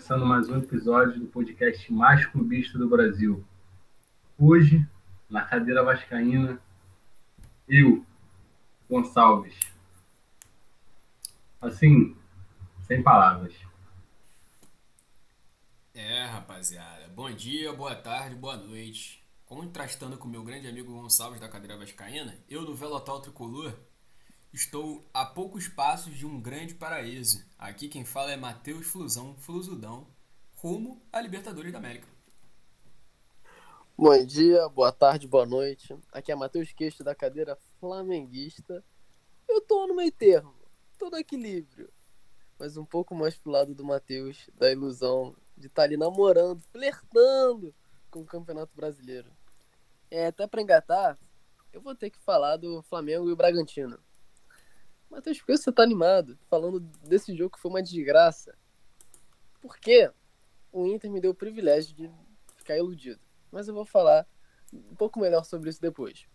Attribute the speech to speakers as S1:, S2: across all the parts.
S1: começando mais um episódio do podcast mais clubista do Brasil. Hoje, na cadeira vascaína, eu, Gonçalves. Assim, sem palavras.
S2: É, rapaziada. Bom dia, boa tarde, boa noite. Contrastando com meu grande amigo Gonçalves da cadeira vascaína, eu do Velotal Tricolor Estou a poucos passos de um grande paraíso. Aqui quem fala é Matheus Flusão, Flusudão, rumo à Libertadores da América.
S3: Bom dia, boa tarde, boa noite. Aqui é Matheus Queixo da cadeira flamenguista. Eu tô no meio termo, tô no equilíbrio. Mas um pouco mais pro lado do Matheus, da ilusão de estar tá ali namorando, flertando com o Campeonato Brasileiro. É, até pra engatar, eu vou ter que falar do Flamengo e o Bragantino. Matheus, por que você tá animado falando desse jogo que foi uma desgraça? Porque o Inter me deu o privilégio de ficar iludido. Mas eu vou falar um pouco melhor sobre isso depois.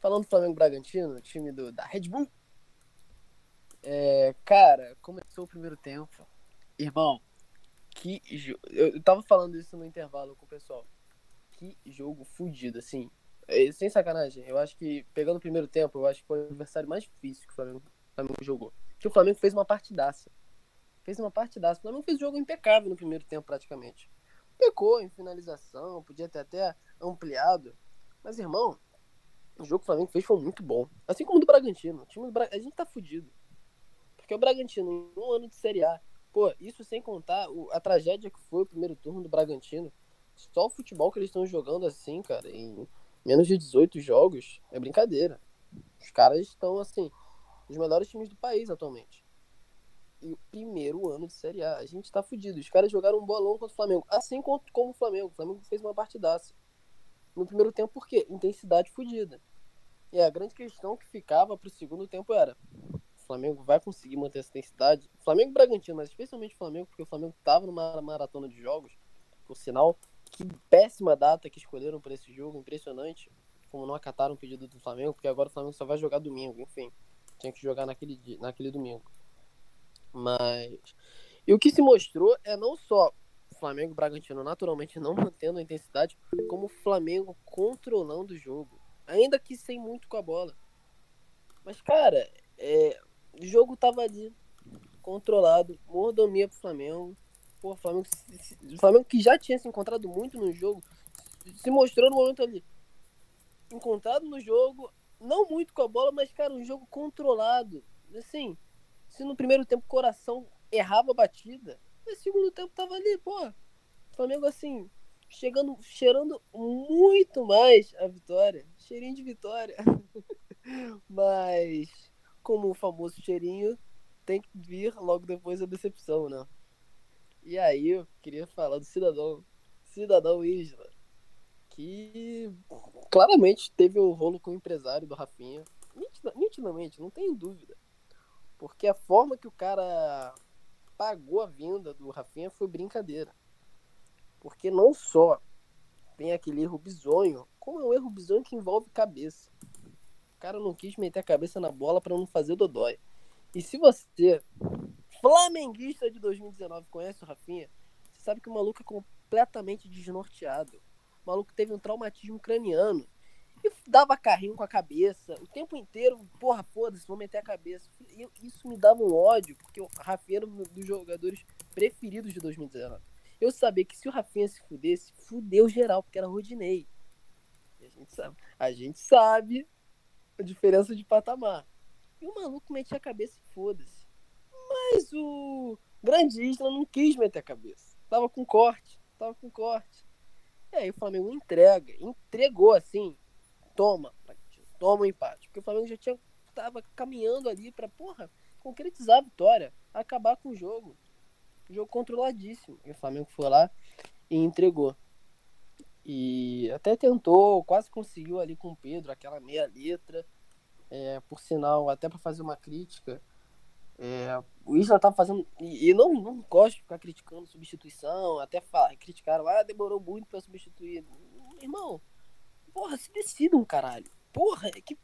S3: Falando do Flamengo Bragantino, time do, da Red Bull. É, cara, começou o primeiro tempo. Irmão, que jogo. Eu tava falando isso no intervalo com o pessoal. Que jogo fudido, assim. É, sem sacanagem, eu acho que, pegando o primeiro tempo, eu acho que foi o adversário mais difícil que o Flamengo, o Flamengo jogou. Que o Flamengo fez uma partidaça. Fez uma partidaça. O Flamengo fez um jogo impecável no primeiro tempo, praticamente. Pecou em finalização, podia ter até ampliado. Mas, irmão, o jogo que o Flamengo fez foi muito bom. Assim como o do Bragantino. O time do Bra... A gente tá fudido. Porque o Bragantino, em um ano de Série A, pô, isso sem contar a tragédia que foi o primeiro turno do Bragantino. Só o futebol que eles estão jogando assim, cara, em menos de 18 jogos é brincadeira. Os caras estão, assim, os melhores times do país atualmente. E o primeiro ano de Série A. A gente tá fudido. Os caras jogaram um bolão contra o Flamengo. Assim como o Flamengo. O Flamengo fez uma partidaça. No primeiro tempo, por quê? Intensidade fudida. E a grande questão que ficava pro segundo tempo era: o Flamengo vai conseguir manter essa intensidade? Flamengo e Bragantino, mas especialmente o Flamengo, porque o Flamengo tava numa maratona de jogos. Por sinal, que péssima data que escolheram para esse jogo, impressionante. Como não acataram o pedido do Flamengo, porque agora o Flamengo só vai jogar domingo, enfim. Tinha que jogar naquele, dia, naquele domingo. Mas. E o que se mostrou é não só o Flamengo e Bragantino naturalmente não mantendo a intensidade, como o Flamengo controlando o jogo. Ainda que sem muito com a bola. Mas, cara, é, o jogo tava ali, controlado, mordomia pro Flamengo. Pô, o Flamengo, o Flamengo que já tinha se encontrado muito no jogo, se mostrou no momento ali. Encontrado no jogo, não muito com a bola, mas, cara, um jogo controlado. Assim, se no primeiro tempo o coração errava a batida, no segundo tempo tava ali, pô. Flamengo, assim, chegando, cheirando muito mais a vitória. Cheirinho de vitória. mas, como o famoso cheirinho, tem que vir logo depois a decepção, né? E aí eu queria falar do cidadão, cidadão Isla, que claramente teve o um rolo com o empresário do Rafinha, nitidamente, não tenho dúvida. Porque a forma que o cara pagou a vinda do Rafinha foi brincadeira. Porque não só tem aquele erro bizonho, como é um erro bizonho que envolve cabeça. O cara não quis meter a cabeça na bola para não fazer o dodói. E se você flamenguista de 2019 conhece o Rafinha, você sabe que o maluco é completamente desnorteado. O maluco teve um traumatismo craniano. E dava carrinho com a cabeça. O tempo inteiro, porra, foda-se, vou meter a cabeça. Isso me dava um ódio, porque o Rafinha era um dos jogadores preferidos de 2019. Eu sabia que se o Rafinha se fudesse, fudeu geral, porque era Rodinei. E a gente sabe, a gente sabe a diferença de patamar. E o maluco metia a cabeça e foda-se. Mas o Grande Isla não quis meter a cabeça. Tava com corte, tava com corte. E aí o Flamengo entrega, entregou assim, toma, toma o um empate. Porque o Flamengo já tinha, tava caminhando ali pra, porra, concretizar a vitória, acabar com o jogo. Jogo controladíssimo. E o Flamengo foi lá e entregou. E até tentou, quase conseguiu ali com o Pedro, aquela meia letra. É, por sinal, até para fazer uma crítica, é, o Isla tá fazendo. E, e, não, não gosto de ficar criticando substituição, até falar, criticaram, ah, demorou muito pra substituir. Irmão, porra, se decidam, caralho. Porra, é que.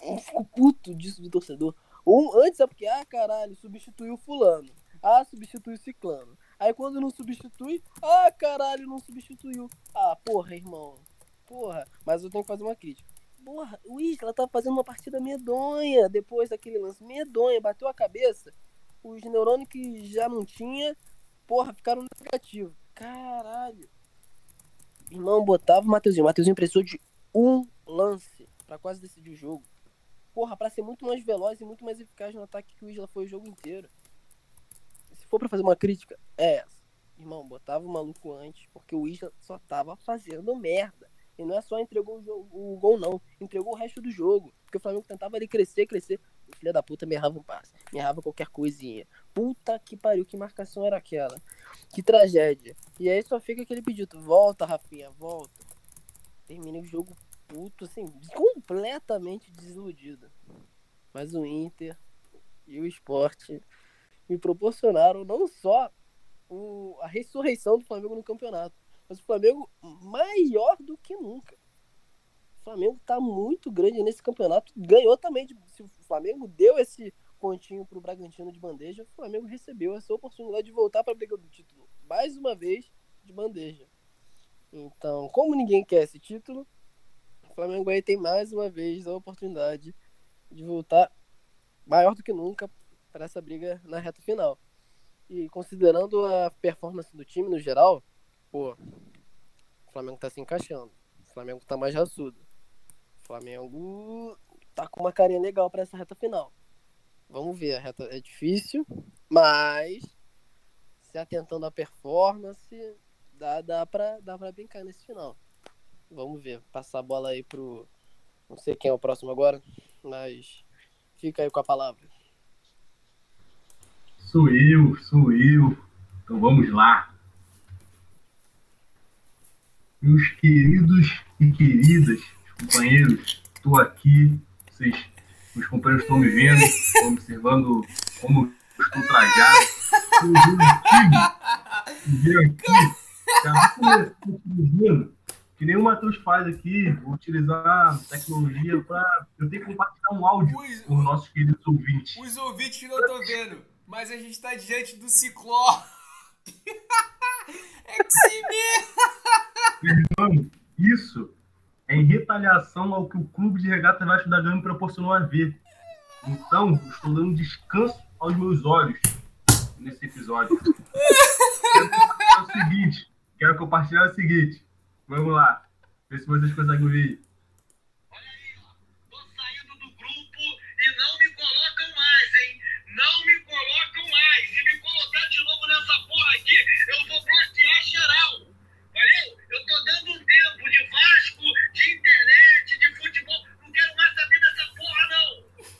S3: Eu fico puto disso de torcedor. Um, antes é porque, ah, caralho, substituiu fulano. Ah, substituiu ciclano. Aí quando não substitui, ah, caralho, não substituiu. Ah, porra, irmão. Porra. Mas eu tenho que fazer uma crítica. Porra, o Isla tá fazendo uma partida medonha depois daquele lance. Medonha, bateu a cabeça. Os neurônios que já não tinha, porra, ficaram negativos. Caralho. Irmão, botava o Mateuzinho. O Mateuzinho precisou de um lance para quase decidir o jogo. Porra, pra ser muito mais veloz e muito mais eficaz no ataque que o Isla foi o jogo inteiro. Se for para fazer uma crítica, é essa. Irmão, botava o maluco antes, porque o Isla só tava fazendo merda. E não é só entregou o, jogo, o gol, não. Entregou o resto do jogo. Porque o Flamengo tentava ali crescer, crescer. O filho da puta me errava um passe. Me errava qualquer coisinha. Puta que pariu, que marcação era aquela. Que tragédia. E aí só fica aquele pedido. Volta, Rafinha, volta. Terminei o jogo puto, assim, completamente desiludido. Mas o Inter e o esporte me proporcionaram não só o, a ressurreição do Flamengo no campeonato, mas o Flamengo maior do que nunca. O Flamengo tá muito grande nesse campeonato. Ganhou também. De, se o Flamengo deu esse pontinho pro Bragantino de bandeja, o Flamengo recebeu essa oportunidade de voltar para a briga do título. Mais uma vez, de bandeja. Então, como ninguém quer esse título, o Flamengo aí tem mais uma vez a oportunidade de voltar maior do que nunca para essa briga na reta final. E considerando a performance do time no geral, pô, o Flamengo tá se encaixando. O Flamengo tá mais raçudo. Flamengo tá com uma carinha legal para essa reta final. Vamos ver, a reta é difícil, mas se atentando à performance, dá, dá, pra, dá pra brincar nesse final. Vamos ver, passar a bola aí pro. Não sei quem é o próximo agora, mas fica aí com a palavra.
S1: Sou eu. Então vamos lá. Meus queridos e queridas companheiros, estou aqui. Vocês, os companheiros estão me vendo, estão observando como estou trajado. Eu aqui, já vou que nem o Matheus faz aqui, vou utilizar tecnologia para. Eu tenho que compartilhar um áudio os, com os nossos queridos ouvintes.
S2: Os ouvintes não estão vendo, mas a gente está diante do Cicló. é que se
S1: Irmão, isso em retaliação ao que o Clube de Regata Vasco da Gama me proporcionou a ver. Então, estou dando descanso aos meus olhos nesse episódio. Quero compartilhar o seguinte. Quero compartilhar o seguinte. Vamos lá. Vê se vocês conseguem ouvir.
S4: Olha aí, ó. Tô saindo do grupo e não me colocam mais, hein? Não me colocam mais. Se me colocar de novo nessa porra aqui, eu vou bloquear geral. Valeu? Eu tô dando um tempo de Vasco, de internet, de futebol. Não quero mais saber dessa porra, não.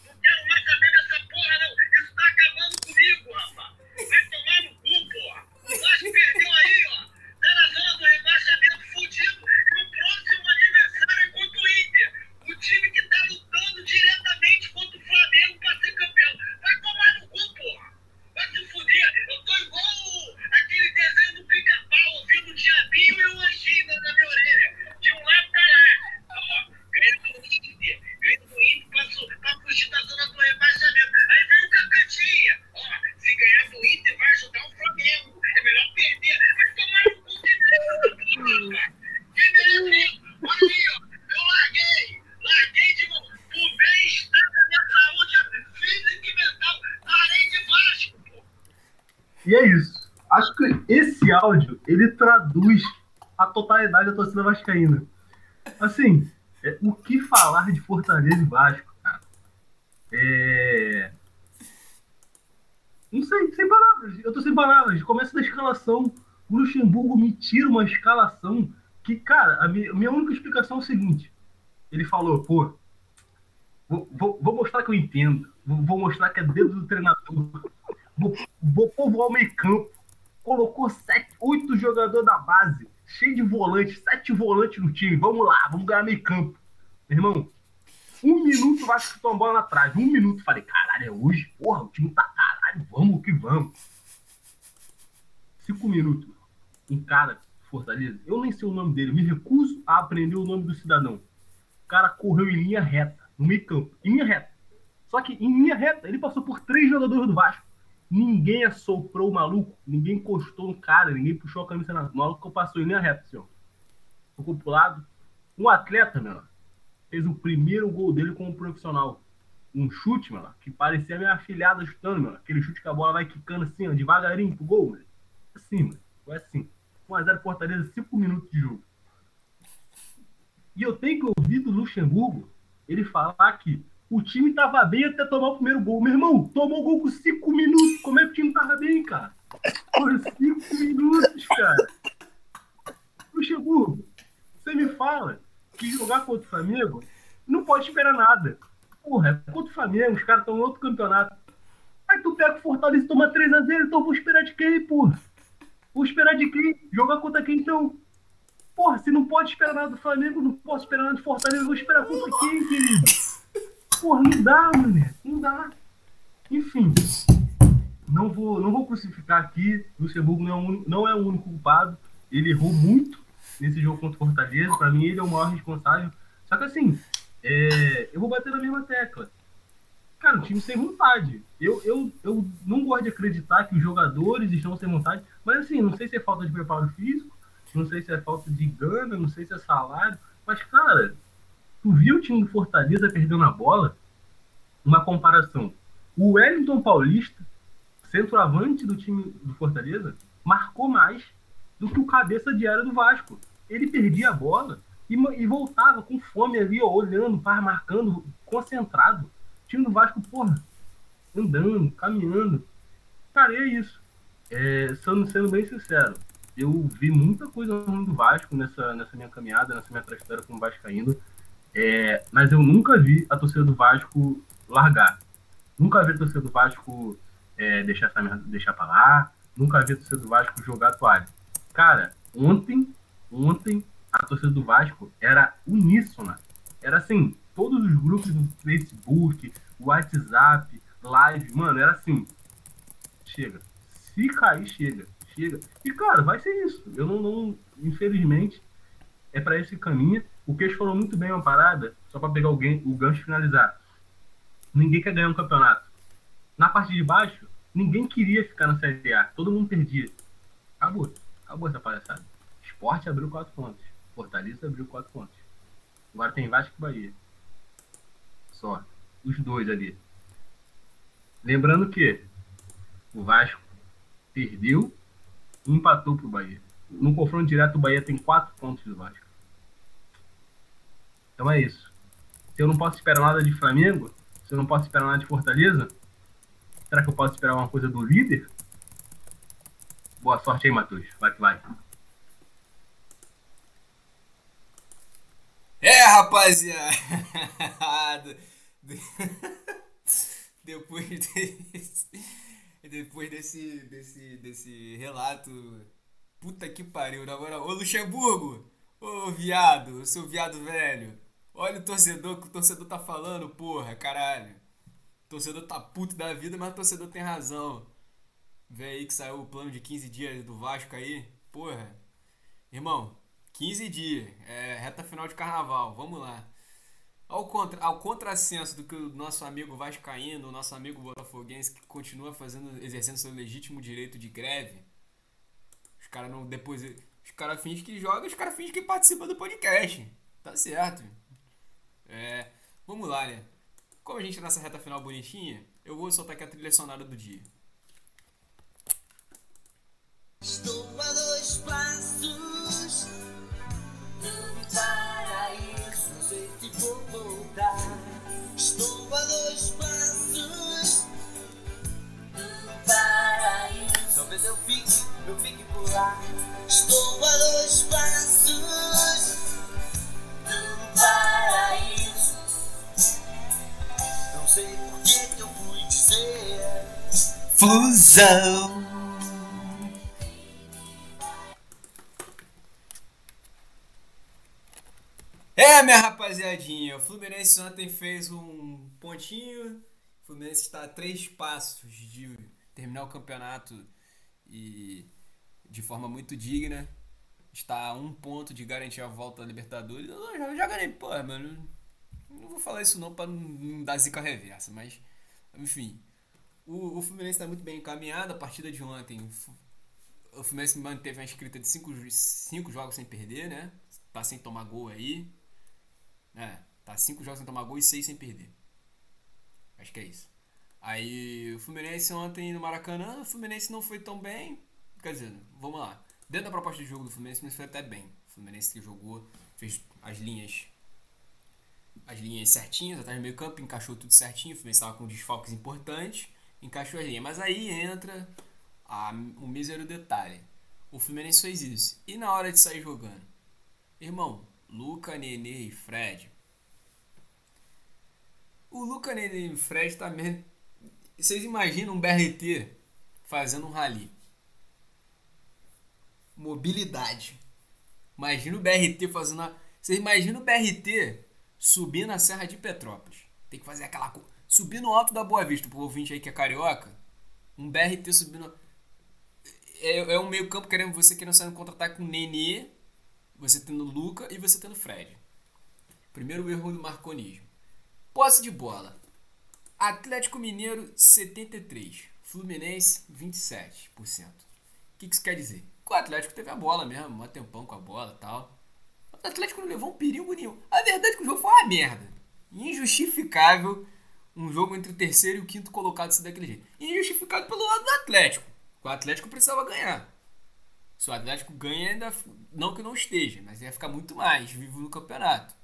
S4: Não quero mais saber dessa porra, não. Isso tá acabando comigo, rapaz. Vai tomar no cu, porra. O Vasco perdeu aí, ó. Tá na zona do rebaixamento fudido. E o próximo adversário é contra o Inter. O time que tá lutando diretamente contra o Flamengo pra ser campeão. Vai tomar no cu, porra. Vai se fuder. Eu tô igual aquele desenho do pica-pau, ouvindo o diabinho e o anjinho na minha orelha. De um lado pra lá. Ó, ganha do Inter. Ganha do Inter pra, su- pra fugir da zona do rebaixamento. Aí vem o Cacatinha. Ó, se ganhar do Inter vai ajudar o Flamengo. É melhor perder. Vai tomar no cu que merece. Quem merece? Olha aí, ó. Eu larguei. Larguei de mão. Por bem-estar da minha saúde física e mental. Parei de Vasco, pô.
S1: E é isso. Acho que esse áudio, ele traduz a totalidade da torcida vascaína. Assim, é, o que falar de Fortaleza e Vasco, cara? É... Não sei, sem palavras. Eu tô sem palavras. Começa da escalação. O Luxemburgo me tira uma escalação que, cara, a minha, minha única explicação é o seguinte. Ele falou, pô, vou, vou, vou mostrar que eu entendo. Vou, vou mostrar que é dedo do treinador. Vou, vou povoar o meio campo. Colocou sete, oito jogadores da base, cheio de volantes no time. Vamos lá, vamos ganhar meio campo. Meu irmão, um minuto vai chutar uma bola na trave. Um minuto. Falei, caralho, é hoje? Porra, o time tá caralho, vamos que vamos. Cinco minutos. Um cara, Fortaleza, eu nem sei o nome dele, me recuso a aprender o nome do cidadão. O cara correu em linha reta, no meio campo, em linha reta. Só que em linha reta, ele passou por três jogadores do Vasco. Ninguém assoprou o maluco, ninguém encostou no cara, ninguém puxou a camisa na. O maluco passou em linha reta, senhor. Ficou pro lado. Um atleta, meu, fez o primeiro gol dele como profissional. Um chute, meu, que parecia minha afilhada chutando, meu. Aquele chute que a bola vai quicando assim, ó, devagarinho pro gol, meu. Assim, mano. Foi assim. 1x0 Fortaleza, 5 minutos de jogo. E eu tenho que ouvir do Luxemburgo ele falar que o time tava bem até tomar o primeiro gol. Meu irmão, tomou o gol com 5 minutos. Como é que o time tava bem, cara? Por 5 minutos, cara. Luxemburgo, você me fala que jogar contra o Flamengo não pode esperar nada. Porra, é contra o Flamengo, os caras estão em outro campeonato. Aí tu pega o Fortaleza e toma 3x0, então vou esperar de quem, porra? Vou esperar de quem? Jogar contra quem então? Porra, se não pode esperar nada do Flamengo, não posso esperar nada do Fortaleza, vou esperar contra quem, querido? Porra, não dá, mulher. Não dá. Enfim. Não vou, não vou crucificar aqui. Luxemburgo não é, o, não é o único culpado. Ele errou muito nesse jogo contra o Fortaleza. Pra mim, ele é o maior responsável. Só que assim, é, eu vou bater na mesma tecla. Cara, o time sem vontade. Eu, eu, eu não gosto de acreditar que os jogadores estão sem vontade, mas assim, não sei se é falta de preparo físico, não sei se é falta de gana, não sei se é salário, mas, cara, tu viu o time do Fortaleza perdendo a bola? Uma comparação. O Wellington Paulista, centroavante do time do Fortaleza, marcou mais do que o cabeça de área do Vasco. Ele perdia a bola e, e voltava com fome ali, ó, olhando, marcando, concentrado. O time do Vasco, porra, andando, caminhando. Cara, é isso. É, sendo, sendo bem sincero, eu vi muita coisa ruim do Vasco nessa, nessa minha caminhada, nessa minha trajetória como Vascaíno. É, mas eu nunca vi a torcida do Vasco largar. Nunca vi a torcida do Vasco é, deixar, essa, deixar pra lá. Nunca vi a torcida do Vasco jogar toalha. Cara, ontem, ontem, a torcida do Vasco era uníssona. Era assim, todos os grupos do Facebook, WhatsApp, live, mano, era assim. Chega. Se cair, chega. Chega. E, cara, vai ser isso. Eu não, não infelizmente, é para esse caminho. O Queixo falou muito bem uma parada, só para pegar o, o gancho e finalizar. Ninguém quer ganhar um campeonato. Na parte de baixo, ninguém queria ficar na Série A. Todo mundo perdia. Acabou. Acabou essa palhaçada. Esporte abriu quatro pontos. Fortaleza abriu quatro pontos. Agora tem Vasco e Bahia. Só. Os dois ali. Lembrando que o Vasco perdeu e empatou pro Bahia. No confronto direto, o Bahia tem quatro pontos do Vasco. Então é isso. Se eu não posso esperar nada de Flamengo, se eu não posso esperar nada de Fortaleza, será que eu posso esperar uma coisa do líder? Boa sorte aí, Matheus. Vai que vai.
S2: É, rapaziada. Depois desse, depois desse, desse, desse relato, puta que pariu, na moral. Ô Luxemburgo, ô viado, seu viado velho. Olha o torcedor que o torcedor tá falando, porra, caralho. O torcedor tá puto da vida, mas o torcedor tem razão. Vê aí que saiu o plano de 15 dias do Vasco aí. Porra. Irmão, 15 dias. É reta final de carnaval. Vamos lá. Ao, contra, ao contrassenso do que o nosso amigo Vascaíno, o nosso amigo Botafoguense, que continua fazendo, exercendo seu legítimo direito de greve. Os caras não. Depois. Os caras fingem que jogam, os caras fingem que participam do podcast. Tá certo. É. Vamos lá, né? Como a gente tá nessa reta final bonitinha, eu vou soltar aqui a trilha sonora do dia. Estou a dois passos É, minha rapaziadinha, o Fluminense ontem fez um pontinho. O Fluminense está a três passos de terminar o campeonato e de forma muito digna. Está a um ponto de garantir a volta à Libertadores. Eu já, já ganhei, pô, mano. Não vou falar isso não não- não dar zica reversa, mas. Enfim. O, o Fluminense tá muito bem encaminhado. A partida de ontem. O Fluminense manteve uma escrita de 5 cinco, cinco jogos sem perder, né? Tá sem tomar gol aí. É, tá 5 jogos sem tomar gol e 6 sem perder. Acho que é isso. Aí o Fluminense ontem no Maracanã, o Fluminense não foi tão bem. Quer dizer, vamos lá. Dentro da proposta de jogo do Fluminense, Fluminense foi até bem. O Fluminense que jogou, fez as linhas as linhas certinhas, atrás do meio campo, encaixou tudo certinho. O Fluminense estava com desfalques importantes, encaixou as linhas. Mas aí entra a, o mísero detalhe. O Fluminense fez isso. E na hora de sair jogando? Irmão, Luca, Nenê e Fred. O Luca, Nenê e Fred também. Vocês imaginam um BRT fazendo um rally? Mobilidade. Imagina o BRT fazendo. A... Vocês imaginam o BRT subindo a Serra de Petrópolis? Tem que fazer aquela. Subir no alto da Boa Vista, pro ouvinte aí que é carioca. Um BRT subindo. É, é um meio-campo querendo você querendo sair no contra-ataque com o Nenê, você tendo Luca e você tendo Fred. Primeiro erro do marconismo. Posse de bola. Atlético Mineiro 73, Fluminense 27%. O que que isso quer dizer? Que o Atlético teve a bola mesmo, um tempão com a bola tal. O Atlético não levou um perigo nenhum. A verdade é que o jogo foi uma merda. Injustificável um jogo entre o terceiro e o quinto colocado ser daquele jeito. Injustificado pelo lado do Atlético. O Atlético precisava ganhar. Se o Atlético ganha, ainda. Não que não esteja, mas ia ficar muito mais vivo no campeonato.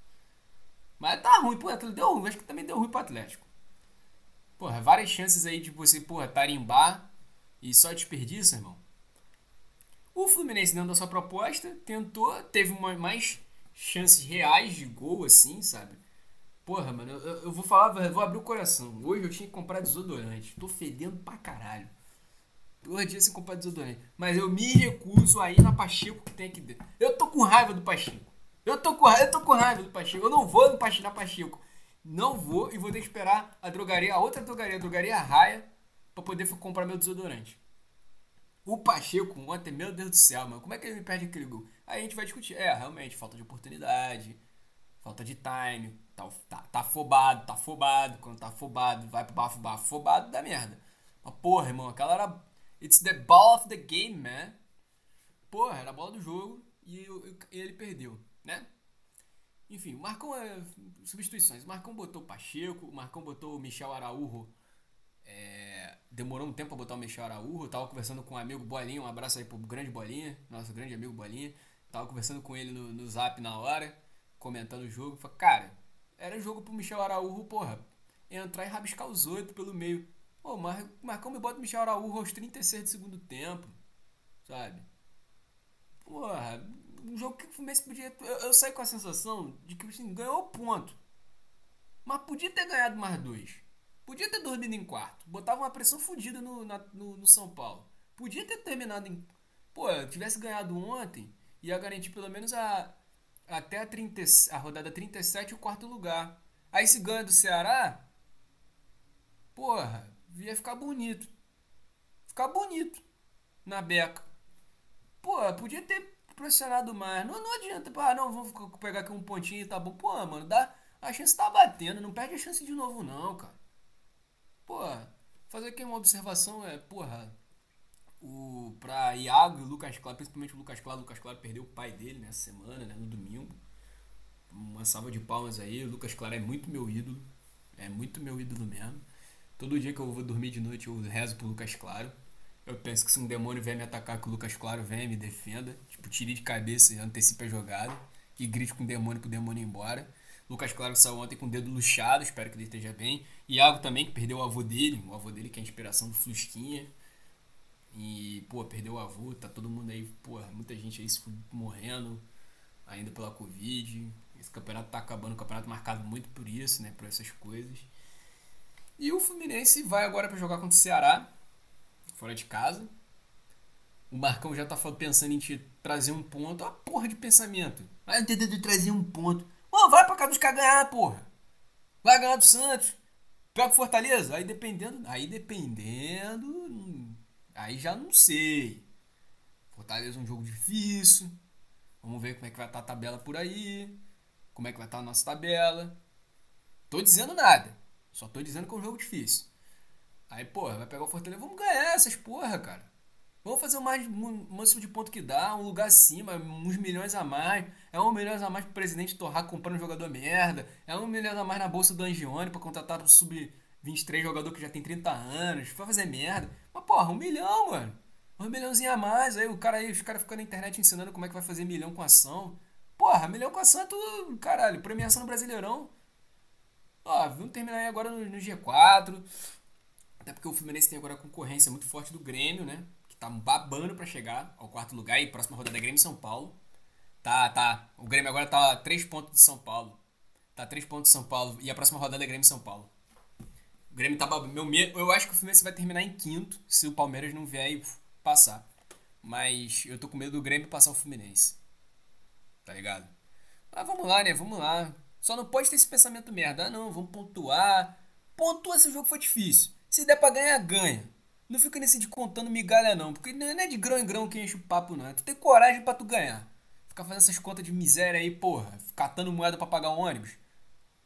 S2: Mas tá ruim pro Atlético. Deu ruim, acho que também deu ruim pro Atlético. Porra, várias chances aí de você, porra, tarimbar e só desperdício, irmão. O Fluminense, dentro da sua proposta, tentou, teve uma, mais chances reais de gol, assim, sabe? Porra, mano, eu, eu vou falar, eu vou abrir o coração. Hoje eu tinha que comprar desodorante. Tô fedendo pra caralho. Dois dias sem comprar desodorante. Mas eu me recuso a ir na Pacheco que tem aqui dentro. Eu tô com raiva do Pacheco. Eu tô com, eu tô com raiva do Pacheco. Eu não vou no Pacheco, na Pacheco. Não vou e vou ter que esperar a drogaria, a outra drogaria, a drogaria Raia, pra poder comprar meu desodorante. O Pacheco ontem, meu Deus do céu, mano, como é que ele me perde aquele gol? Aí a gente vai discutir. É, realmente, falta de oportunidade, falta de time, tá, tá, tá afobado, tá afobado. Quando tá afobado, vai pro bafo, bafo, afobado, dá merda. Mas porra, irmão, aquela era. It's the ball of the game, man. Porra, era a bola do jogo e, eu- e ele perdeu, né? Enfim, o Marcão é. Substituições. O Marcão botou o Pacheco, o Marcão botou o Michel Araújo. É, demorou um tempo pra botar o Michel Araújo. Tava conversando com o amigo Bolinha. Um abraço aí pro grande Bolinha, nosso grande amigo Bolinha. Tava conversando com ele no, no zap na hora, comentando o jogo. Falei, cara, era jogo pro Michel Araújo, porra, entrar e rabiscar os oito pelo meio. Pô, Mar- Marcão me bota o Michel Araújo aos 36 do segundo tempo, sabe? Porra, um jogo que o Fluminense podia. Eu, eu saí com a sensação de que assim, ganhou ponto. Mas podia ter ganhado mais dois. Podia ter dormido em quarto. Botava uma pressão fodida no, no, no São Paulo. Podia ter terminado em. Pô, tivesse ganhado ontem, ia garantir pelo menos a. Até a, 30, e- a rodada 37 o quarto lugar. Aí se ganha do Ceará. Porra, ia ficar bonito. Ficar bonito. Na beca. Pô, podia ter pressionado mais. Não, não adianta, ah, não, vamos pegar aqui um pontinho e tá bom. Pô, mano, dá, a chance tá batendo, não perde a chance de novo não, cara. Pô, fazer aqui uma observação é, porra, o, pra Iago e Lucas Claro, principalmente o Lucas Claro, o Lucas Claro perdeu o pai dele nessa semana, né, no domingo. Uma salva de palmas aí, o Lucas Claro é muito meu ídolo, é muito meu ídolo mesmo. Todo dia que eu vou dormir de noite eu rezo pro Lucas Claro. Eu penso que se um demônio vier me atacar, que o Lucas Claro venha me defenda. Tipo, tire de cabeça e antecipe a jogada. E grite com o demônio pro demônio ir embora. Lucas Claro saiu ontem com o dedo luxado, espero que ele esteja bem. Iago também, que perdeu o avô dele. O avô dele que é a inspiração do Flusquinha. E, pô, perdeu o avô, tá todo mundo aí, pô, muita gente aí morrendo ainda pela Covid. Esse campeonato tá acabando, o campeonato marcado muito por isso, né, por essas coisas. E o Fluminense vai agora pra jogar contra o Ceará, fora de casa. O Marcão já tá pensando em te trazer um ponto. Uma porra de pensamento. Vai tentando trazer um ponto. Mano, vai pra cá buscar ganhar, porra. Vai ganhar do Santos. Pega o Fortaleza. Aí dependendo. Aí dependendo. Aí já não sei. Fortaleza é um jogo difícil. Vamos ver como é que vai estar a tabela por aí. Como é que vai estar a nossa tabela. Tô dizendo nada. Só tô dizendo que é um jogo difícil. Aí, porra, vai pegar o Fortaleza. Vamos ganhar essas porra, cara. Vamos fazer o mais máximo de ponto que dá, um lugar acima, uns milhões a mais. É um milhão a mais pro presidente torrar comprando um jogador merda. É um milhão a mais na bolsa do Angione pra contratar o sub-23 jogador que já tem 30 anos. Vai fazer merda. Mas, porra, um milhão, mano. Um milhãozinho a mais. Aí o cara aí, os caras ficam na internet ensinando como é que vai fazer milhão com ação. Porra, milhão com ação é tudo, caralho, premiação no Brasileirão. Ó, vamos terminar aí agora no, no G4. Até porque o Fluminense tem agora a concorrência muito forte do Grêmio, né? Que tá babando para chegar ao quarto lugar. E próxima rodada é Grêmio São Paulo. Tá, tá. O Grêmio agora tá a 3 pontos de São Paulo. Tá a 3 pontos de São Paulo. E a próxima rodada é Grêmio São Paulo. O Grêmio tá babando. Meu eu acho que o Fluminense vai terminar em quinto se o Palmeiras não vier e passar. Mas eu tô com medo do Grêmio passar o Fluminense. Tá ligado? Mas vamos lá, né? Vamos lá. Só não pode ter esse pensamento merda. Ah, não, vamos pontuar. Pontua se o jogo for difícil. Se der pra ganhar, ganha. Não fica nesse de contando migalha, não. Porque não é de grão em grão que enche o papo, não. É tu tem coragem pra tu ganhar. Ficar fazendo essas contas de miséria aí, porra. Catando moeda pra pagar o ônibus.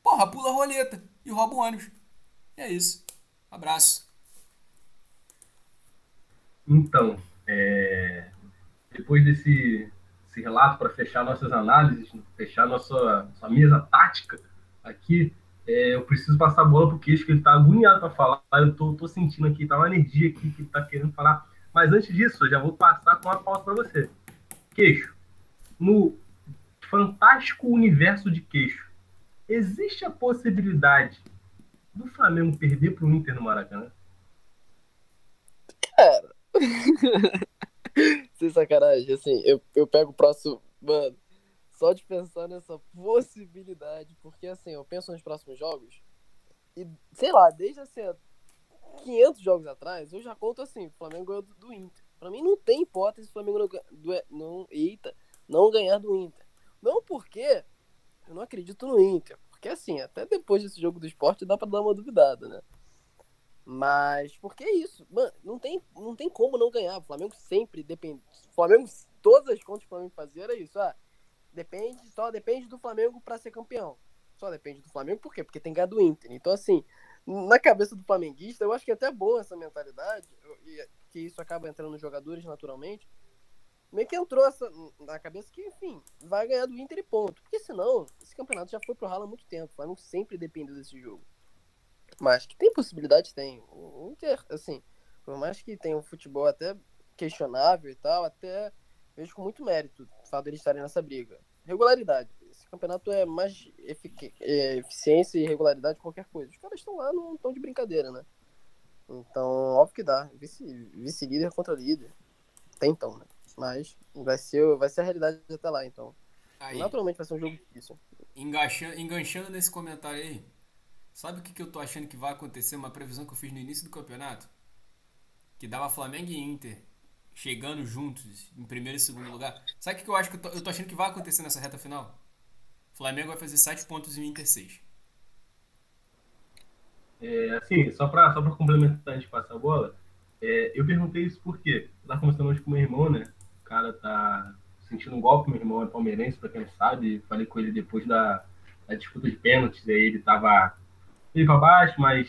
S2: Porra, pula a roleta e rouba o ônibus. É isso. Abraço.
S1: Então, é... depois desse esse relato para fechar nossas análises, fechar nossa, nossa mesa tática aqui, é, eu preciso passar a bola pro Queixo, que ele está agoniado para falar. Eu tô, tô, sentindo aqui, tá uma energia aqui que ele tá querendo falar. Mas antes disso, eu já vou passar com uma pausa para você. Queixo, no fantástico universo de Queixo, existe a possibilidade do Flamengo perder pro Inter no Maracanã?
S3: Cara. Sem sacanagem, assim, eu, eu pego o próximo. Mano, só de pensar nessa possibilidade, porque assim, eu penso nos próximos jogos, e sei lá, desde assim, 500 jogos atrás, eu já conto assim: o Flamengo ganhou do, do Inter. Pra mim não tem hipótese o Flamengo não, do, não, eita, não ganhar do Inter. Não porque eu não acredito no Inter, porque assim, até depois desse jogo do esporte dá pra dar uma duvidada, né? Mas porque é isso, mano, não tem, não tem como não ganhar. O Flamengo sempre depende. Flamengo, todas as contas que o Flamengo fazia era isso. Ah, depende, só depende do Flamengo para ser campeão. Só depende do Flamengo, por quê? Porque tem ganhado o Inter. Então, assim, na cabeça do flamenguista, eu acho que é até bom essa mentalidade, e que isso acaba entrando nos jogadores naturalmente. Meio que entrou essa, na cabeça que, enfim, vai ganhar do Inter e ponto. Porque senão, esse campeonato já foi pro ralo há muito tempo. O Flamengo sempre dependeu desse jogo. Mas que tem possibilidade, tem. O Inter, assim, por mais que tenha um futebol até questionável e tal, até vejo com muito mérito o fato deles estarem nessa briga. Regularidade. Esse campeonato é mais efic é, eficiência e regularidade que qualquer coisa. Os caras estão lá, não estão de brincadeira, né? Então, óbvio que dá. Vice-líder vice contra líder. Tem então, né? Mas vai ser, vai ser a realidade até lá, então. Aí, Naturalmente vai ser um jogo difícil.
S2: Enganchando, enganchando nesse comentário aí, Sabe o que, que eu tô achando que vai acontecer? Uma previsão que eu fiz no início do campeonato? Que dava Flamengo e Inter chegando juntos em primeiro e segundo lugar. Sabe o que, que eu acho que eu tô, eu tô achando que vai acontecer nessa reta final? Flamengo vai fazer 7 pontos e o Inter 6.
S1: É, assim, só pra, só pra complementar antes de passar a bola, é, eu perguntei isso porque eu tava conversando hoje com meu irmão, né? Cara tá sentindo um golpe, meu irmão é palmeirense, pra quem não sabe. Falei com ele depois da, da disputa de pênaltis, aí ele tava meio para baixo, mas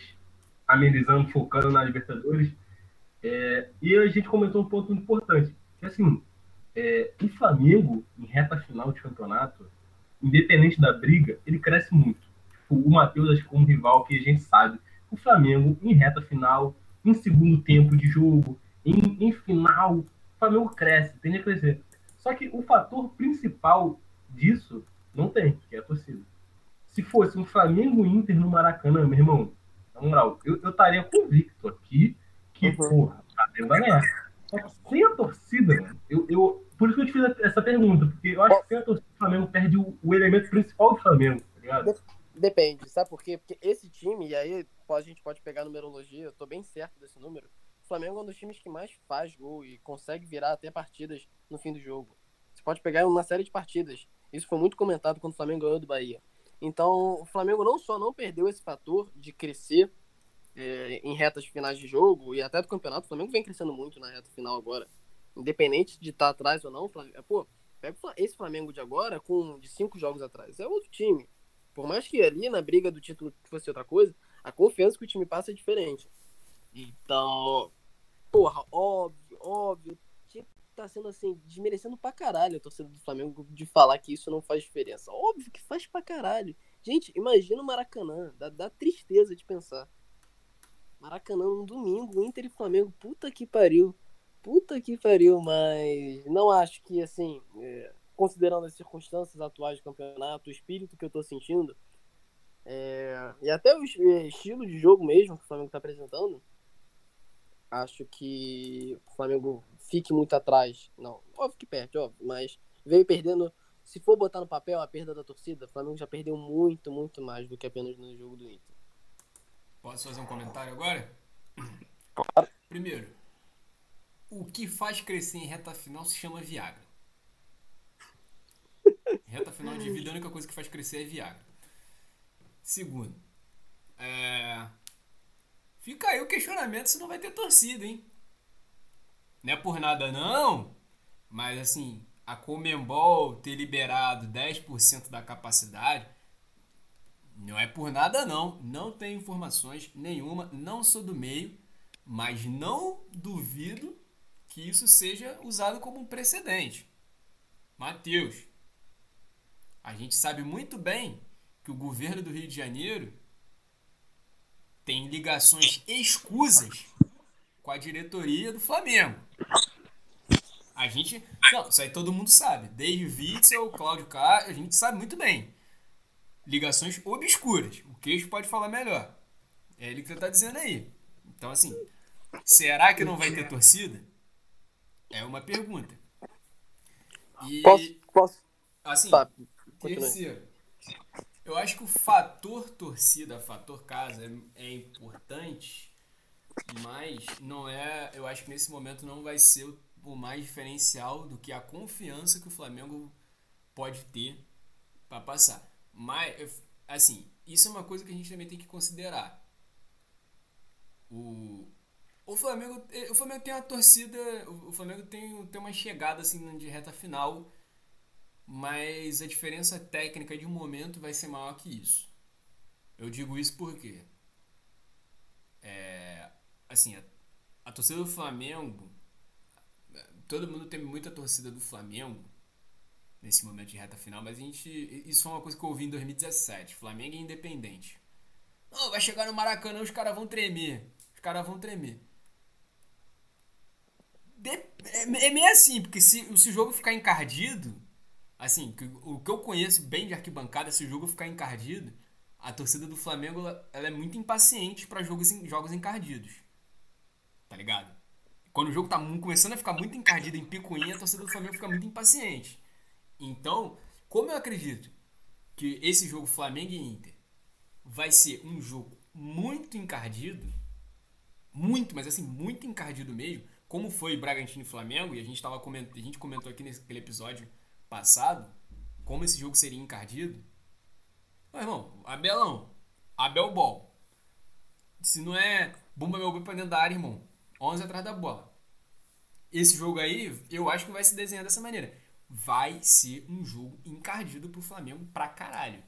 S1: amenizando, focando na Libertadores. É, e a gente comentou um ponto importante, que assim, é, o Flamengo, em reta final de campeonato, independente da briga, ele cresce muito. Tipo, o Matheus, acho que é um rival que a gente sabe. O Flamengo, em reta final, em segundo tempo de jogo, em, em final, Flamengo cresce, tende a crescer. Só que o fator principal disso não tem, que é a torcida se fosse um Flamengo Inter no Maracanã, meu irmão, na moral, eu, eu estaria convicto aqui que, uhum. porra, Flamengo vai ganhar. Só que sem a torcida, mano, eu, eu, por isso que eu te fiz essa pergunta, porque eu acho que sem a torcida o Flamengo perde o, o elemento principal do Flamengo, tá ligado?
S3: Depende, sabe por quê? Porque esse time, e aí a gente pode pegar a numerologia, eu tô bem certo desse número. Flamengo é um dos times que mais faz gol e consegue virar até partidas no fim do jogo. Você pode pegar uma série de partidas. Isso foi muito comentado quando o Flamengo ganhou do Bahia. Então, o Flamengo não só não perdeu esse fator de crescer é, em retas finais de jogo e até do campeonato, o Flamengo vem crescendo muito na reta final agora. Independente de estar tá atrás ou não, Flamengo, pô, pega esse Flamengo de agora com de cinco jogos atrás. É outro time. Por mais que ali na briga do título fosse outra coisa, a confiança que o time passa é diferente. Então, porra, óbvio, óbvio, tinha que tá sendo assim, desmerecendo pra caralho a torcida do Flamengo de falar que isso não faz diferença. Óbvio que faz pra caralho. Gente, imagina o Maracanã, dá, dá tristeza de pensar. Maracanã um domingo, Inter e Flamengo, puta que pariu. Puta que pariu, mas não acho que, assim, é, considerando as circunstâncias atuais do campeonato, o espírito que eu tô sentindo, é, e até o é, estilo de jogo mesmo que o Flamengo tá apresentando, acho que o Flamengo fique muito atrás. Não, óbvio que perde, óbvio, mas veio perdendo. Se for botar no papel a perda da torcida, o Flamengo já perdeu muito, muito mais do que apenas no jogo do Inter.
S2: Posso fazer um comentário agora?
S3: Claro.
S2: Primeiro, o que faz crescer em reta final se chama Viagra. Reta final de vida, a única coisa que faz crescer é Viagra. Segundo, é... fica aí o questionamento se não vai ter torcida, hein? Não é por nada não, mas assim, a Comembol ter liberado 10% da capacidade não é por nada não, não tenho informações nenhuma, não sou do meio, mas não duvido que isso seja usado como um precedente. Mateus, a gente sabe muito bem que o governo do Rio de Janeiro tem ligações escusas com a diretoria do Flamengo. A gente. Não, isso aí todo mundo sabe. Desde Witzel, Cláudio Castro, a gente sabe muito bem. Ligações obscuras. O queixo pode falar melhor. É ele que você tá dizendo aí. Então, assim, será que não vai ter torcida? É uma pergunta. E,
S3: Posso, posso
S2: assim,
S3: Tá,
S2: terceiro, eu acho que o fator torcida, fator casa é, é importante, mas não é. Eu acho que nesse momento não vai ser o, o mais diferencial do que a confiança que o Flamengo pode ter para passar. Mas, assim, isso é uma coisa que a gente também tem que considerar. O, o Flamengo, o Flamengo tem uma torcida, o o Flamengo tem, tem uma chegada assim de reta final, mas a diferença técnica de um momento vai ser maior que isso. Eu digo isso porque é, assim, a, a torcida do Flamengo, todo mundo tem muita torcida do Flamengo nesse momento de reta final, mas a gente, isso foi uma coisa que eu ouvi em 2017, Flamengo é independente. Não, vai chegar no Maracanã, os caras vão tremer. Os caras vão tremer. De- é, é meio assim, porque se, se o jogo ficar encardido, assim, o que eu conheço bem de arquibancada, se o jogo ficar encardido, a torcida do Flamengo ela, é muito impaciente para jogos, jogos encardidos. Tá ligado? Quando o jogo tá começando a ficar muito encardido em picuinha, a torcida do Flamengo fica muito impaciente. Então, como eu acredito que esse jogo Flamengo e Inter vai ser um jogo muito encardido, muito, mas assim, muito encardido mesmo, como foi Bragantino e Flamengo, e a gente, tava coment... a gente comentou aqui naquele episódio passado, como esse jogo seria encardido. Ô, irmão, Abelão, Abel Ball. Se não é bomba meu boi pra dentro da área, irmão, 11 atrás da bola. Esse jogo aí, eu acho que vai se desenhar dessa maneira. Vai ser um jogo encardido pro Flamengo pra caralho.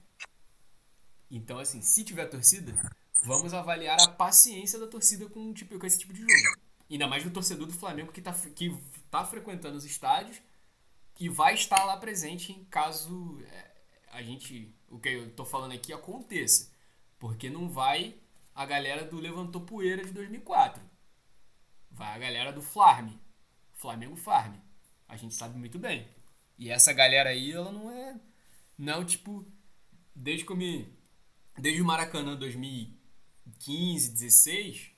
S2: Então, assim, se tiver torcida, vamos avaliar a paciência da torcida com, tipo, com esse tipo de jogo. Ainda mais do torcedor do Flamengo que tá, que tá frequentando os estádios e vai estar lá presente em caso é, a gente, o que eu tô falando aqui aconteça. Porque não vai a galera do Levantou Poeira de 2004. Vai a galera do Flarm. Flamengo Farm. A gente sabe muito bem. E essa galera aí, ela não é. Não, tipo. Desde que eu me. Desde o Maracanã 2015, 16.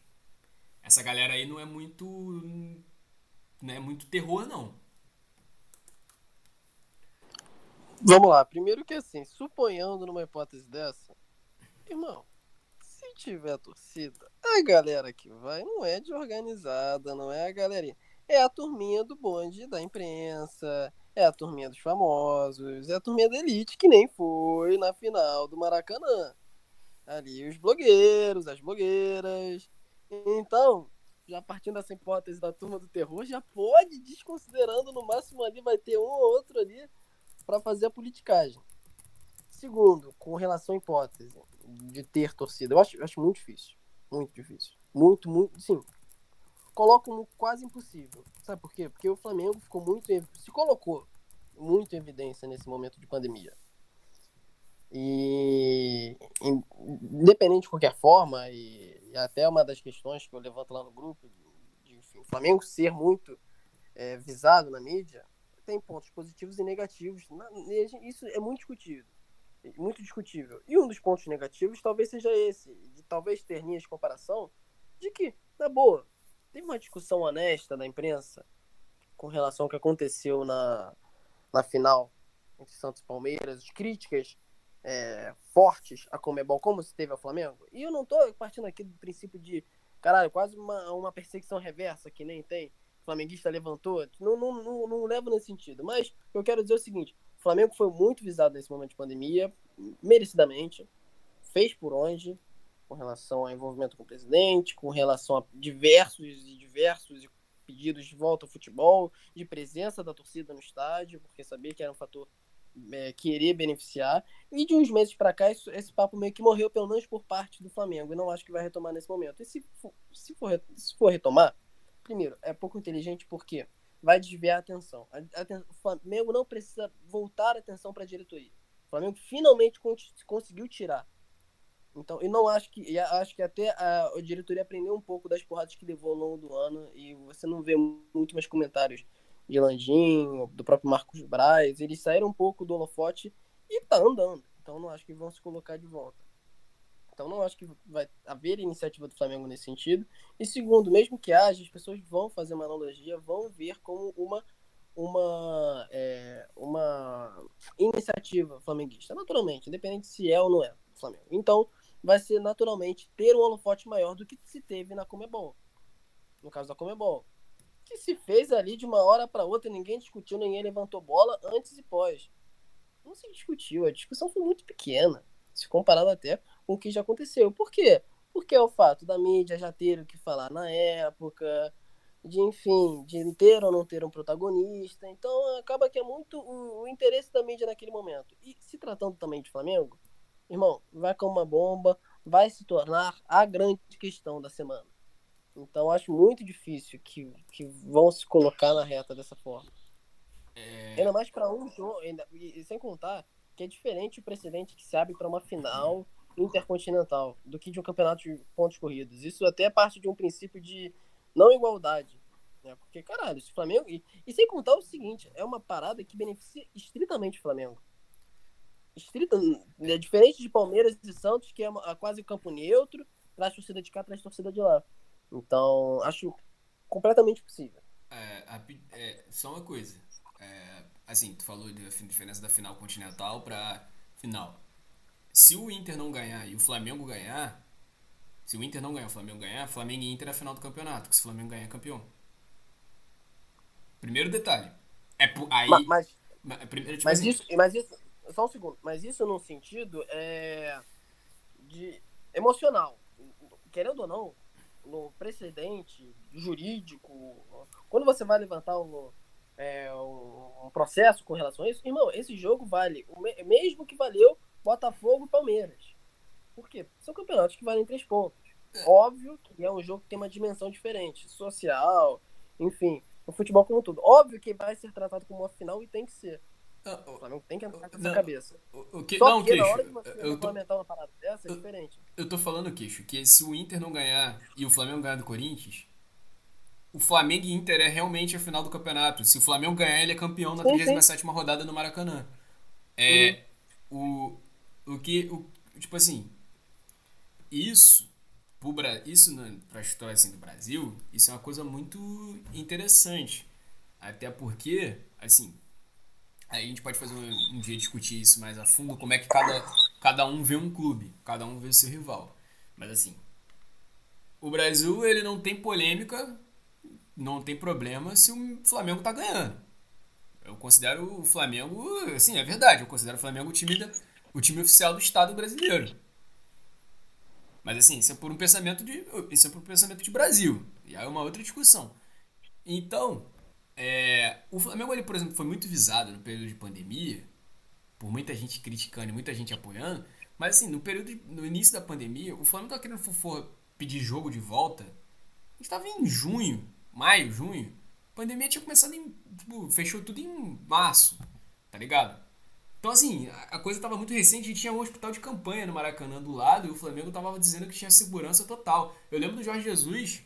S2: Essa galera aí não é muito. Não é muito terror, não.
S3: Vamos lá, primeiro que assim, suponhando numa hipótese dessa, irmão, se tiver torcida, a galera que vai não é de organizada, não é a galerinha. É a turminha do bonde da imprensa, é a turminha dos famosos, é a turminha da elite que nem foi na final do Maracanã. Ali os blogueiros, as blogueiras. Então, já partindo dessa hipótese da turma do terror, já pode, desconsiderando, no máximo ali vai ter um ou outro ali para fazer a politicagem. Segundo, com relação à hipótese de ter torcida, eu acho, eu acho muito difícil. Muito difícil. Muito, muito. Sim. Coloco como quase impossível. Sabe por quê? Porque o Flamengo ficou muito. Se colocou muito em evidência nesse momento de pandemia. E independente de qualquer forma, e, e, até uma das questões que eu levanto lá no grupo, de, de enfim, o Flamengo ser muito é, visado na mídia, tem pontos positivos e negativos. Na, isso é muito discutível. Muito discutível. E um dos pontos negativos talvez seja esse, de talvez ter linhas de comparação, de que, na boa, teve uma discussão honesta na imprensa com relação ao que aconteceu na, na final entre Santos e Palmeiras, críticas é, fortes a Comebol, como se teve ao Flamengo. E eu não tô partindo aqui do princípio de, caralho, quase uma, uma perseguição reversa que nem tem. Flamenguista levantou. Não, não, não, não levo nesse sentido. Mas eu quero dizer o seguinte: o Flamengo foi muito visado nesse momento de pandemia, merecidamente. Fez por onde, com relação ao envolvimento com o presidente, com relação a diversos e diversos pedidos de volta ao futebol, de presença da torcida no estádio, porque sabia que era um fator é, querer beneficiar. E de uns meses para cá, isso, esse papo meio que morreu, pelo menos por parte do Flamengo. E não acho que vai retomar nesse momento. E se for, se for, se for retomar, primeiro, é pouco inteligente porque vai desviar a atenção. A, a, o Flamengo não precisa voltar a atenção para a diretoria. O Flamengo finalmente conseguiu tirar. Então, eu não acho que. acho que até a, a diretoria aprendeu um pouco das porradas que levou ao longo do ano. E você não vê muito mais comentários de Landim, do próprio Marcos Braz, eles saíram um pouco do holofote e tá andando. Então não acho que vão se colocar de volta. Então não acho que vai haver iniciativa do Flamengo nesse sentido. E segundo, mesmo que haja, as pessoas vão fazer uma analogia, vão ver como uma uma é, uma iniciativa flamenguista, naturalmente, independente se é ou não é Flamengo. Então vai ser naturalmente ter um holofote maior do que se teve na Comebol. No caso da Comebol, que se fez ali de uma hora para outra, ninguém discutiu, ninguém levantou bola antes e pós. Não se discutiu, a discussão foi muito pequena, se comparado até o que já aconteceu. Por quê? Porque é o fato da mídia já ter o que falar na época, de enfim, de ter ou não ter um protagonista. Então acaba que é muito o, o interesse da mídia naquele momento. E se tratando também de Flamengo, irmão, vai com uma bomba, vai se tornar a grande questão da semana. Então acho muito difícil que, que vão se colocar na reta dessa forma. É... Ainda mais para um jogo, e, sem contar que é diferente o precedente que se abre para uma final intercontinental do que de um campeonato de pontos corridos. Isso até é parte de um princípio de não igualdade. Né? Porque, caralho, se o Flamengo. E, e sem contar o seguinte, é uma parada que beneficia estritamente o Flamengo. Estrita, é diferente de Palmeiras e Santos, que é uma, quase campo neutro, traz torcida de cá, traz torcida de lá. Então, acho completamente possível.
S2: É, a, é, só uma coisa. É, assim, tu falou da diferença da final continental para final. Se o Inter não ganhar e o Flamengo ganhar, se o Inter não ganhar o Flamengo ganhar, Flamengo e Inter é a final do campeonato, porque se o Flamengo ganhar é campeão. Primeiro detalhe. É aí.
S3: Mas, mas, primeiro, tipo mas assim, isso, mas isso. Só um segundo. Mas isso num sentido é, de emocional. Querendo ou não, no precedente jurídico, quando você vai levantar um, é, um, processo com relação a isso, irmão, esse jogo vale o mesmo que valeu Botafogo e Palmeiras. Por quê? São campeonatos que valem três pontos. Óbvio que é um jogo que tem uma dimensão diferente, social, enfim, o futebol como um todo. Óbvio que vai ser tratado como uma final e tem que ser. Ah, o Flamengo tem que entrar com essa cabeça.
S2: O, que, Só não, que
S3: queixo, na hora de você implementar uma parada dessa, é
S2: eu,
S3: diferente.
S2: Eu tô falando, queixo, que se o Inter não ganhar e o Flamengo ganhar do Corinthians, o Flamengo e Inter é realmente a final do campeonato. Se o Flamengo ganhar, ele é campeão na 37 rodada no Maracanã. É. Uhum. O, o que. O, tipo assim. Isso. Pro, isso pra história assim, do Brasil, isso é uma coisa muito interessante. Até porque, assim, Aí a gente pode fazer um, um, dia discutir isso mais a fundo, como é que cada, cada um vê um clube, cada um vê seu rival. Mas assim, o Brasil ele não tem polêmica, não tem problema se o Flamengo tá ganhando. Eu considero o Flamengo, assim, é verdade, eu considero o Flamengo o time, da, o time oficial do Estado brasileiro. Mas assim, isso é por um pensamento de, isso é por um pensamento de Brasil. E aí é uma outra discussão. Então, é, o Flamengo, ele, por exemplo, foi muito visado no período de pandemia por muita gente criticando e muita gente apoiando, mas assim, no período, no início da pandemia, o Flamengo tava querendo for pedir jogo de volta. A gente tava em junho, maio, junho. A pandemia tinha começado em, tipo, fechou tudo em março, tá ligado? Então, assim, a coisa tava muito recente, a gente tinha um hospital de campanha no Maracanã do lado e o Flamengo tava dizendo que tinha segurança total. Eu lembro do Jorge Jesus,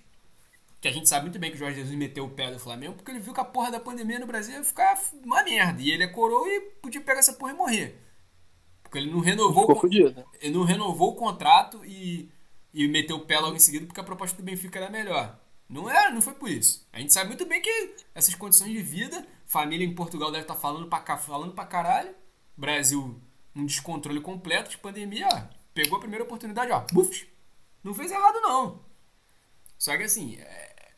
S2: que a gente sabe muito bem que o Jorge Jesus meteu o pé do Flamengo, porque ele viu que a porra da pandemia no Brasil ia ficar uma merda. E ele é coroa e podia pegar essa porra e morrer. Porque ele não renovou,
S3: Ficou fudido.
S2: ele não renovou o contrato e, e meteu o pé logo em seguida porque a proposta do Benfica era melhor. Não era, não foi por isso. A gente sabe muito bem que essas condições de vida, família em Portugal deve estar falando pra, falando pra caralho. Brasil, um descontrole completo de pandemia, ó, pegou a primeira oportunidade, ó, buf, não fez errado não. Só que assim, é,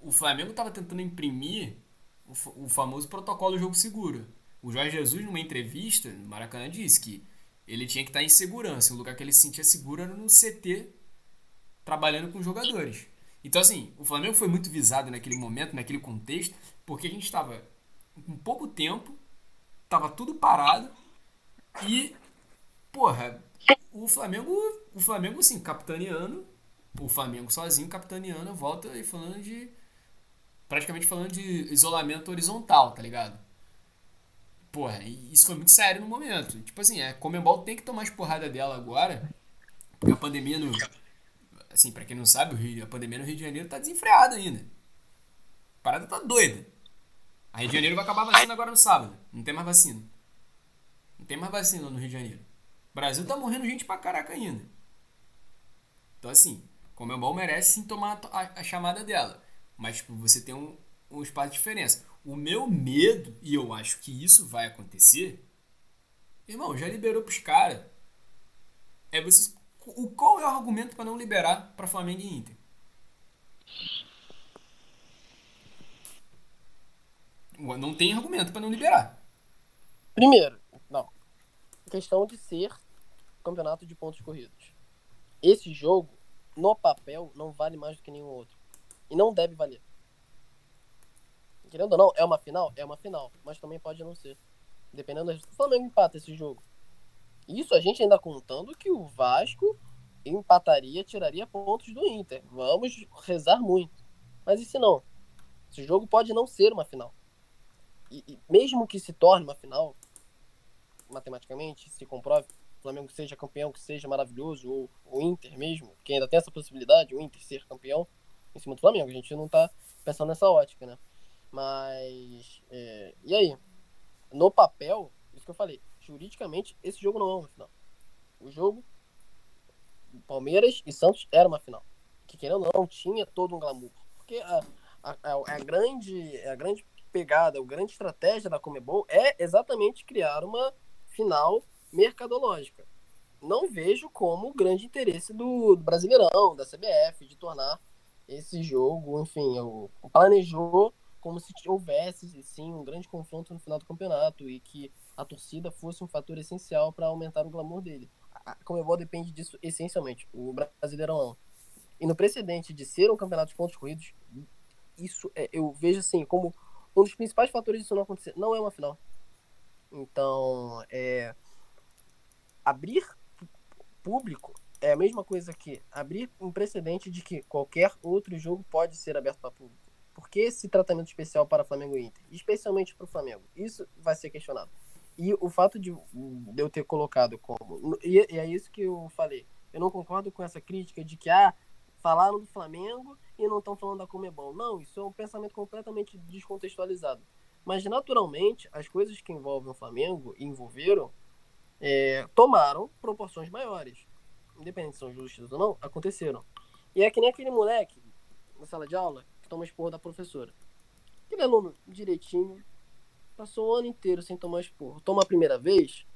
S2: o, o Flamengo tava tentando imprimir o, o famoso protocolo do jogo seguro. O Jorge Jesus, numa entrevista no Maracanã, disse que ele tinha que estar em segurança. O lugar que ele se sentia seguro era no CT, trabalhando com jogadores. Então, assim, o Flamengo foi muito visado naquele momento, naquele contexto, porque a gente estava com pouco tempo, tava tudo parado e, porra, o Flamengo, o Flamengo, assim, capitaneando, o Flamengo sozinho capitaneando, volta e falando de. praticamente falando de isolamento horizontal, tá ligado? Porra, isso foi muito sério no momento. Tipo assim, a Comembol tem que tomar as porradas dela agora, porque a pandemia no. Assim, pra quem não sabe, a pandemia no Rio de Janeiro tá desenfreada ainda. A parada tá doida. A Rio de Janeiro vai acabar vacina agora no sábado. Não tem mais vacina. Tem mais vacina no Rio de Janeiro. O Brasil tá morrendo gente pra caraca ainda. Então, assim, Comembol merece sim tomar a a, chamada dela. Mas, tipo, você tem um, um espaço de diferença. O meu medo, e eu acho que isso vai acontecer, irmão, já liberou pros caras. É vocês. O, qual é o argumento pra não liberar pra Flamengo e Inter? Não tem argumento pra não liberar.
S3: Primeiro. Questão de ser campeonato de pontos corridos. Esse jogo, no papel, não vale mais do que nenhum outro. E não deve valer. Querendo ou não, é uma final? É uma final. Mas também pode não ser. Dependendo do O Flamengo empata esse jogo. Isso a gente ainda contando que o Vasco empataria, tiraria pontos do Inter. Vamos rezar muito. Mas e se não? Esse jogo pode não ser uma final. E, e mesmo que se torne uma final, matematicamente, se comprove, o Flamengo seja campeão, que seja maravilhoso, ou o Inter mesmo, que ainda tem essa possibilidade, o Inter ser campeão em cima do Flamengo. A gente não tá pensando nessa ótica, né? Mas. é, e aí? No papel, isso que eu falei, juridicamente, esse jogo não é uma final. O jogo, Palmeiras e Santos era uma final. Que querendo ou não, tinha todo um glamour. Porque a, a, a, grande, a grande pegada, a grande estratégia da Comebol é exatamente criar uma final mercadológica. Não vejo como o grande interesse do, do Brasileirão, da CBF, de tornar esse jogo, enfim, o, planejou como se houvesse sim um grande confronto no final do campeonato e que a torcida fosse um fator essencial para aumentar o glamour dele. A Comebol depende disso essencialmente, o Brasileirão. E no precedente de ser um campeonato de pontos corridos, isso é, eu vejo assim como um dos principais fatores disso não acontecer. Não é uma final. Então, é, abrir público é a mesma coisa que abrir um precedente de que qualquer outro jogo pode ser aberto para público. Por que esse tratamento especial para Flamengo e Inter? Especialmente para o Flamengo. Isso vai ser questionado. E o fato de, eu ter colocado como. E, e, é isso que eu falei. Eu não concordo com essa crítica de que, ah, falaram do Flamengo e não estão falando da Comebol. Não, isso é um pensamento completamente descontextualizado. Mas, naturalmente, as coisas que envolvem o Flamengo e envolveram é, tomaram proporções maiores. Independente se são justas ou não, aconteceram. E é que nem aquele moleque na sala de aula que toma esporro da professora. Aquele aluno direitinho, passou o ano inteiro sem tomar esporro. Toma a primeira vez,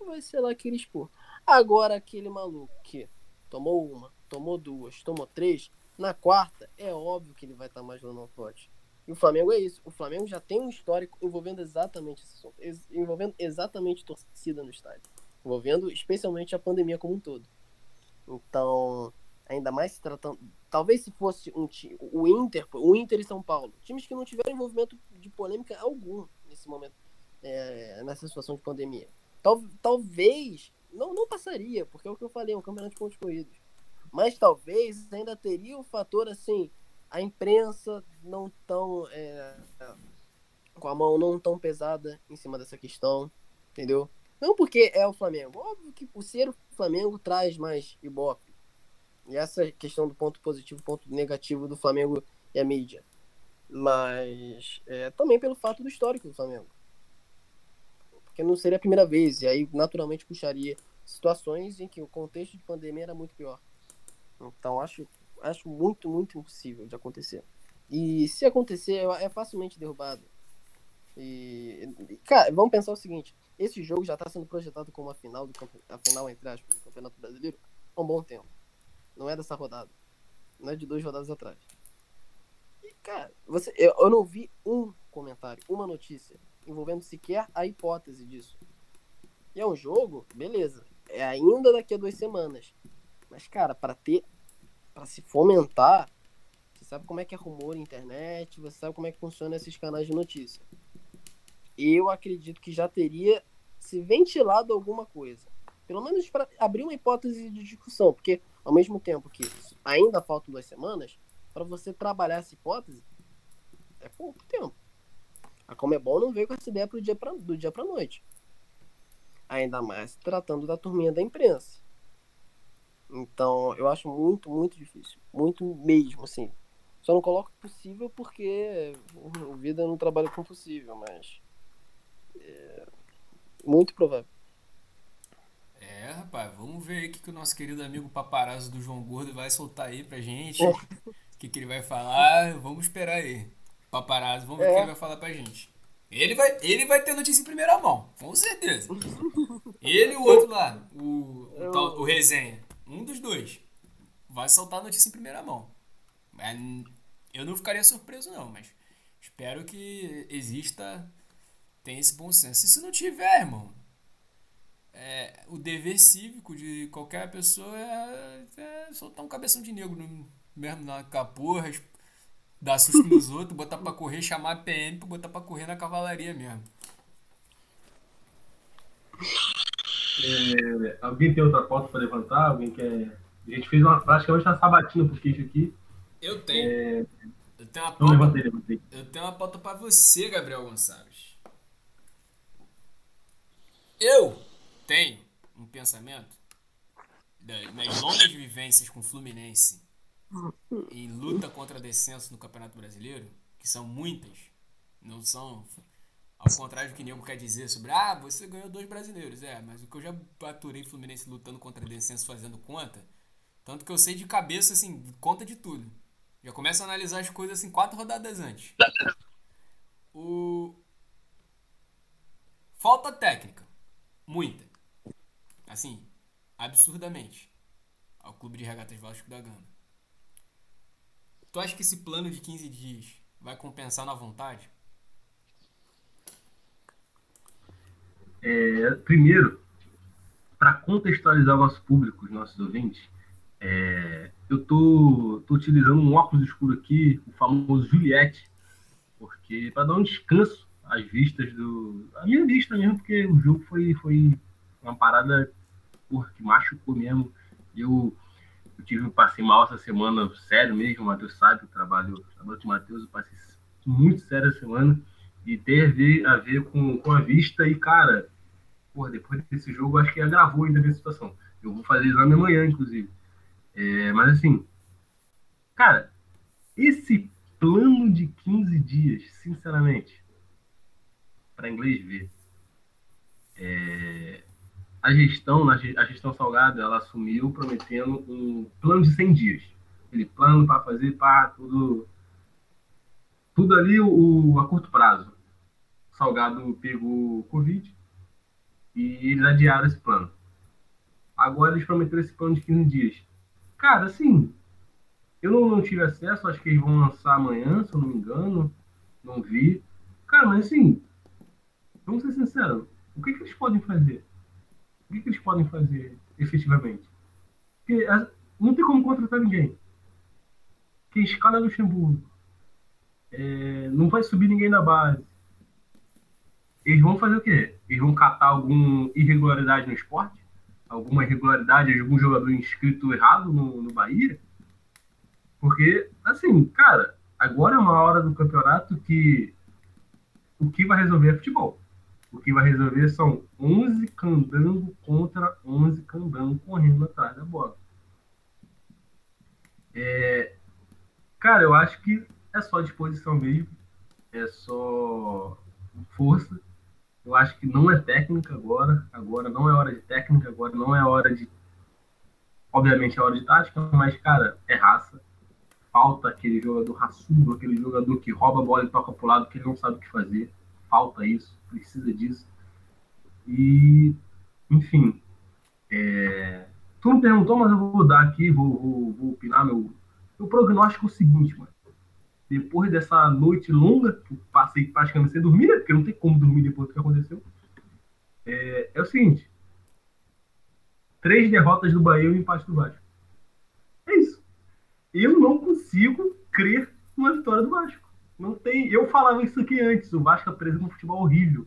S3: vai ser lá aquele esporro. Agora aquele maluco que tomou uma, tomou duas, tomou três, na quarta, é óbvio que ele vai estar mais lá no pote. E o Flamengo é isso. O Flamengo já tem um histórico envolvendo exatamente esse assunto, envolvendo exatamente torcida no estádio, envolvendo especialmente a pandemia como um todo. Então, ainda mais se tratando, talvez se fosse um o Inter, o Inter e São Paulo, times que não tiveram envolvimento de polêmica algum nesse momento, é, nessa situação de pandemia. Tal, talvez, não, não passaria, porque é o que eu falei, é um campeonato de pontos corridos. Mas talvez ainda teria o fator assim, a imprensa não tão é, com a mão não tão pesada em cima dessa questão, entendeu? Não porque é o Flamengo. Óbvio que por ser o Flamengo traz mais ibope. E essa questão do ponto positivo, ponto negativo do Flamengo e a mídia. Mas é, também pelo fato do histórico do Flamengo. Porque não seria a primeira vez. E aí, naturalmente, puxaria situações em que o contexto de pandemia era muito pior. Então, acho, acho muito, muito impossível de acontecer. E se acontecer, é facilmente derrubado. E, cara, vamos pensar o seguinte: esse jogo já está sendo projetado como a final do a final entre aspas, do Campeonato Brasileiro há um bom tempo. Não é dessa rodada. Não é de duas rodadas atrás. E, cara, você, eu, eu não vi um comentário, uma notícia envolvendo sequer a hipótese disso. E é um jogo, beleza. É ainda daqui a duas semanas. Mas, cara, para ter. Para se fomentar, você sabe como é que é rumor na internet, você sabe como é que funciona esses canais de notícia. Eu acredito que já teria se ventilado alguma coisa. Pelo menos para abrir uma hipótese de discussão, porque ao mesmo tempo que ainda faltam duas semanas, para você trabalhar essa hipótese, é pouco tempo. A Comebol não veio com essa ideia pro dia pra, do dia para noite. Ainda mais tratando da turminha da imprensa. Então, eu acho muito, muito difícil. Muito mesmo, assim. Só não coloco possível porque o vida não trabalha com possível, mas. É muito provável.
S2: É, rapaz, vamos ver aí o que, que o nosso querido amigo paparazzo do João Gordo vai soltar aí pra gente. O que, que ele vai falar. Vamos esperar aí. Paparazzo, vamos ver o que
S3: É.
S2: ele vai falar pra gente. Ele vai, ele vai ter notícia em primeira mão, com certeza. Ele e o outro lá, o, o, tal- o resenha. Um dos dois. Vai soltar a notícia em primeira mão. Mas Eu não ficaria surpreso, não, mas espero que exista. Tem esse bom senso. E se não tiver, irmão, é, o dever cívico de qualquer pessoa é, é soltar um cabeção de negro no, mesmo na caporra, dar susto nos outros, botar pra correr, chamar a PM pra botar pra correr na cavalaria mesmo.
S1: É, alguém tem outra pauta para levantar? Alguém quer. A gente fez uma praticamente uma sabatina pro queijo aqui.
S2: Eu tenho.
S1: É,
S2: Eu tenho uma
S1: então
S2: pauta,
S1: levantei, levantei.
S2: eu tenho uma pauta pra você, Gabriel Gonçalves. Eu tenho um pensamento das minhas longas vivências com o Fluminense em luta contra descenso no Campeonato Brasileiro, que são muitas, não são ao contrário do que nego quer dizer sobre ah, você ganhou dois brasileiros, é, mas o que eu já aturei Fluminense lutando contra descenso fazendo conta, tanto que eu sei de cabeça assim, conta de tudo. Já começo a analisar as coisas assim quatro rodadas antes. O falta técnica, muita. Assim, absurdamente ao Clube de Regatas Vasco da Gama. Tu acha que esse plano de 15 dias vai compensar na vontade?
S1: É, primeiro, para contextualizar o nosso público, os nossos ouvintes, é, eu tô, tô utilizando um óculos escuro aqui, o famoso Juliette, porque para dar um descanso às vistas do. A minha vista mesmo, porque o jogo foi, foi uma parada porra, que machucou mesmo. Eu, eu tive, passei mal essa semana, sério mesmo, o Matheus sabe, o trabalho, o trabalho Matheus, eu passei muito sério essa semana e ter a ver, a ver com, com a vista e, cara, porra, depois desse jogo, acho que agravou ainda a minha situação. Eu vou fazer exame amanhã, inclusive. É, mas assim, cara, esse plano de 15 dias, sinceramente, para inglês ver, é, a gestão, a gestão Salgado, ela assumiu prometendo um plano de 100 dias. Aquele plano para fazer pá, tudo, tudo ali o, a curto prazo. Salgado pegou Covid e eles adiaram esse plano. Agora eles prometeram esse plano de 15 dias. Cara, assim, eu não, não tive acesso, acho que eles vão lançar amanhã, se eu não me engano. Não vi. Cara, mas assim, vamos ser sinceros, o que, que eles podem fazer? O que, que eles podem fazer efetivamente? Porque a- não tem como contratar ninguém. Quem escala é Luxemburgo. É, não vai subir ninguém na base. Eles vão fazer o quê? Eles vão catar alguma irregularidade no esporte? Alguma irregularidade, algum jogador inscrito errado no, no Bahia? Porque, assim, cara, agora é uma hora do campeonato que o que vai resolver é futebol. O que vai resolver são 11 candango contra 11 candango correndo atrás da bola. É, cara, eu acho que é só disposição mesmo, é só força. Eu acho que não é técnica agora. Agora não é hora de técnica, agora não é hora de. Obviamente é hora de tática, mas, cara, é raça. Falta aquele jogador raçudo, aquele jogador que rouba a bola e toca pro lado que ele não sabe o que fazer. Falta isso, precisa disso. E, enfim. É... Tu não perguntou, mas eu vou dar aqui, vou, vou, vou opinar meu, meu prognóstico é o seguinte, mano depois dessa noite longa, que passei praticamente sem dormir, né? porque não tem como dormir depois do que aconteceu, é, é o seguinte: três derrotas do Bahia e um empate do Vasco. É isso. Eu não consigo crer numa vitória do Vasco. Não tem. Eu falava isso aqui antes. O Vasco apresenta um futebol horrível.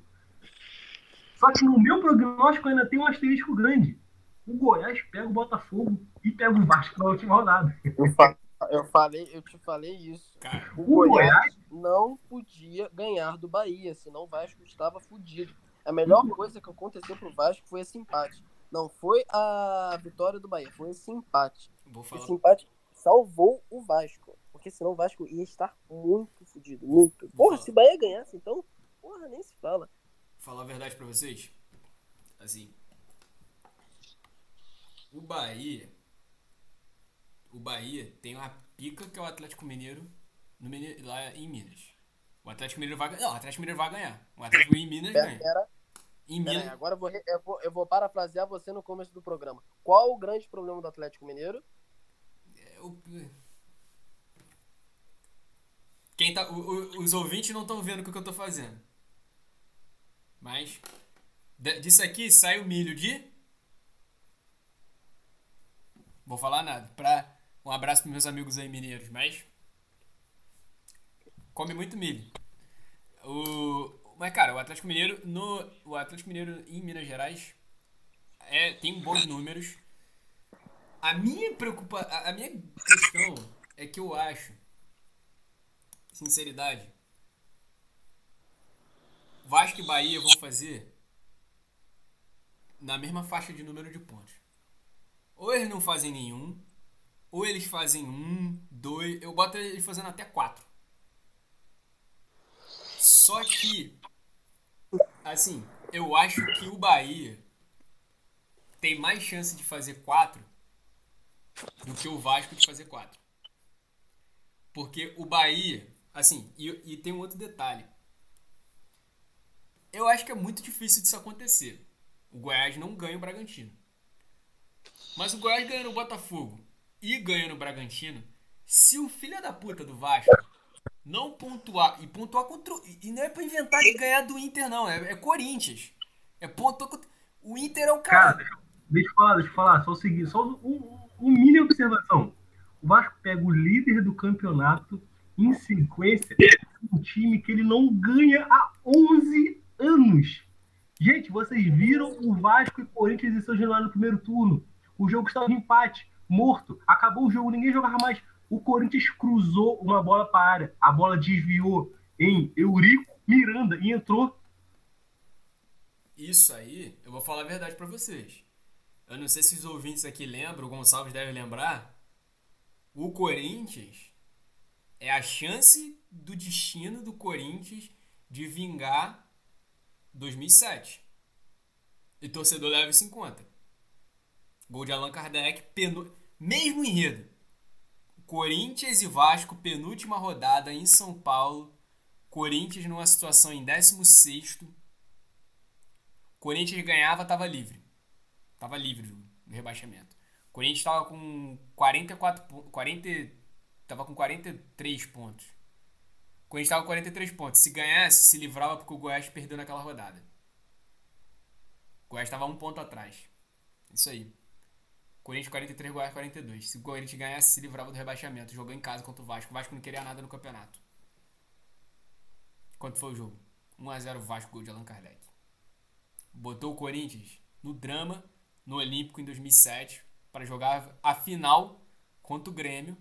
S1: Só que no meu prognóstico ainda tem um asterisco grande. O Goiás pega o Botafogo e pega o Vasco na última rodada.
S3: Eu falei, eu te falei isso.
S2: Cara,
S3: O Goiás não podia ganhar do Bahia, senão o Vasco estava fudido. A melhor coisa que aconteceu pro Vasco foi esse empate. Não foi a vitória do Bahia, foi esse empate.
S2: vou falar.
S3: Esse empate salvou o Vasco. Porque senão o Vasco ia estar muito fudido, muito. Porra, se o Bahia ganhasse, então, porra, nem se fala.
S2: falar a verdade pra vocês. Assim. O Bahia. O Bahia tem uma pica que é o Atlético Mineiro no Mine- lá em Minas. O Atlético Mineiro vai ganhar. Não, o Atlético Mineiro vai ganhar. O Atlético em Minas
S3: Pera,
S2: ganha.
S3: pera,
S2: Em
S3: pera aí,
S2: Minas.
S3: agora eu vou, eu, vou, eu vou parafrasear você no começo do programa. Qual o grande problema do Atlético Mineiro?
S2: é o- Quem tá, o- o- os ouvintes não estão vendo o que eu tô fazendo. Mas disso aqui sai o milho de. Vou falar nada. Pra, um abraço pros meus amigos aí mineiros, mas. Come muito milho. O, mas, cara, o Atlético Mineiro no. O Atlético Mineiro em Minas Gerais é, tem bons números. A minha preocupa, a, a minha questão é que eu acho, sinceridade, Vasco e Bahia vão fazer na mesma faixa de número de pontos. Ou eles não fazem nenhum, ou eles fazem um, dois, eu boto eles fazendo até quatro. Só que, assim, eu acho que o Bahia tem mais chance de fazer quatro do que o Vasco de fazer quatro. Porque o Bahia, assim, e, e tem um outro detalhe. Eu acho que é muito difícil disso acontecer. O Goiás não ganha o Bragantino. Mas o Goiás ganha no Botafogo e ganha no Bragantino. Se o filho da puta do Vasco não pontuar e pontuar contra. E não é pra inventar de ganhar do Inter, não. É, é Corinthians. É pontuar contra. O Inter é o
S1: Cara,
S2: cara.
S1: deixa, eu falar, deixa eu falar. Só o seguinte, só um, um, um mini observação. O Vasco pega o líder do campeonato em sequência, um time que ele não ganha há 11 anos. Gente, vocês viram o Vasco e Corinthians em São Januário no primeiro turno. O jogo estava em empate, morto. Acabou o jogo, ninguém jogava mais. O Corinthians cruzou uma bola para a área. A bola desviou em Eurico Miranda e entrou.
S2: Isso aí, eu vou falar a verdade pra vocês. Eu não sei se os ouvintes aqui lembram, o Gonçalves deve lembrar. O Corinthians é a chance do destino do Corinthians de vingar 2007. E torcedor leva isso em conta. Gol de Allan Kardec, penu... mesmo enredo. Corinthians e Vasco, penúltima rodada em São Paulo. Corinthians numa situação em 16 Corinthians ganhava, tava livre. Tava livre do rebaixamento. Corinthians tava com 44 pontos. 40, tava com 43 pontos. Corinthians tava com 43 pontos. Se ganhasse, se livrava porque o Goiás perdeu naquela rodada. O Goiás tava um ponto atrás. Isso aí. Corinthians 43, Goiás 42. Se o Corinthians ganhasse, se livrava do rebaixamento. Jogou em casa contra o Vasco. O Vasco não queria nada no campeonato. Quanto foi o jogo? 1x0 Vasco, gol de Allan Kardec. Botou o Corinthians no drama, no Olímpico em 2007, para jogar a final contra o Grêmio.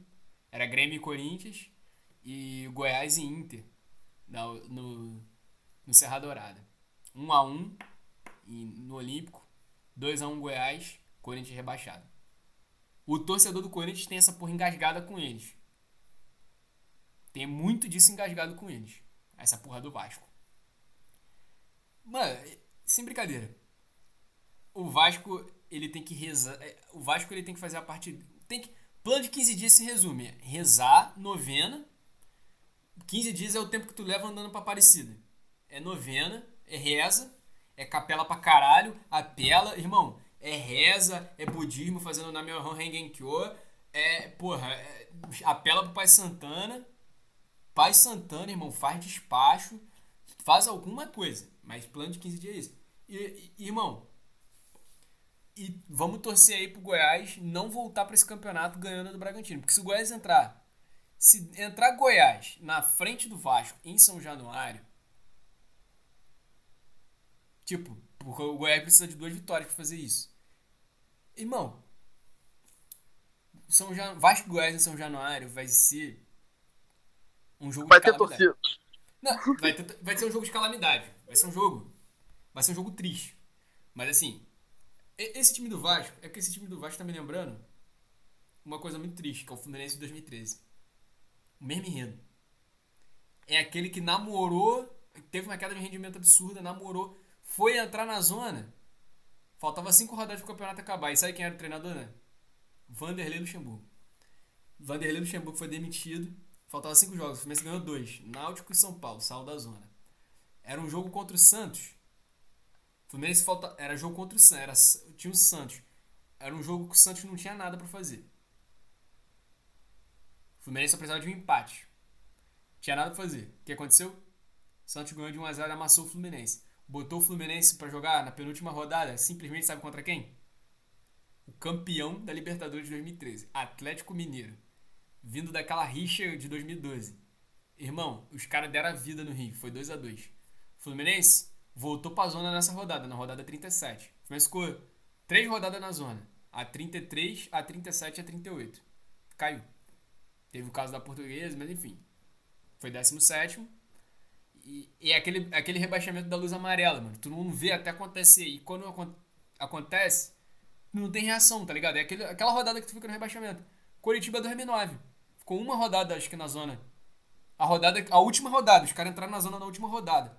S2: Era Grêmio e Corinthians e Goiás e Inter no, no, no Serra Dourada. 1x1 no Olímpico, 2x1 Goiás, Corinthians rebaixado. O torcedor do Corinthians tem essa porra engasgada com eles. Tem muito disso engasgado com eles. Essa porra do Vasco. Mano, sem brincadeira. O Vasco, ele tem que rezar. é, O Vasco, ele tem que fazer a parte. Tem que. Plano de 15 dias se resume: rezar, novena. 15 dias é o tempo que tu leva andando pra Aparecida. É novena, é reza, é capela pra caralho, apela. Irmão, é reza, é budismo fazendo Namyoho Rengenkyo. É, porra, é, apela pro Pai Santana. Pai Santana, irmão, faz despacho, faz alguma coisa. Mas plano de 15 dias é isso. E, e, irmão, e vamos torcer aí pro Goiás não voltar pra esse campeonato ganhando do Bragantino. Porque se o Goiás entrar. Se entrar Goiás na frente do Vasco em São Januário. Tipo, porque o Goiás precisa de duas vitórias pra fazer isso. Irmão, São Jan... Vasco Goiás em São Januário vai ser um jogo
S3: Vai
S2: de
S3: ter torcida.
S2: Não, vai, ter- vai ser um jogo de calamidade. Vai ser um jogo. Vai ser um jogo triste. Mas assim, esse time do Vasco, é que esse time do Vasco tá me lembrando uma coisa muito triste, que é o Fluminense de 2013. O mesmo enredo. É aquele que namorou, teve uma queda de rendimento absurda, namorou, foi entrar na zona. Faltava cinco rodadas pro campeonato acabar. E sabe quem era o treinador, né? Vanderlei Luxemburgo. Vanderlei Luxemburgo foi demitido. Faltava cinco jogos. O Fluminense ganhou dois. Náutico e São Paulo. Saiu da zona. Era um jogo contra o Santos. O Fluminense falta... era jogo contra o Santos. Era... Tinha o Santos. Era um jogo que o Santos não tinha nada pra fazer. O Fluminense só precisava de um empate. Tinha nada pra fazer. O que aconteceu? O Santos ganhou de 1x0 e amassou o Fluminense. Botou o Fluminense pra jogar na penúltima rodada. Simplesmente sabe contra quem? O campeão da Libertadores de 2013. Atlético Mineiro vindo daquela rixa de 2012. Irmão, os caras deram a vida no Rio, foi 2 a 2 Fluminense voltou pra zona nessa rodada, na rodada 37. O Fluminense ficou três rodadas na zona, a 33, a 37 e a 38. Caiu. Teve o caso da Portuguesa, mas enfim. Foi 17 e, e é aquele, aquele rebaixamento da luz amarela, mano. Tu não vê até acontecer. E quando acon- acontece, não tem reação, tá ligado? É aquele, aquela rodada que tu fica no rebaixamento. Curitiba 2009. Ficou uma rodada, acho que na zona. A rodada, a última rodada. Os caras entraram na zona na última rodada.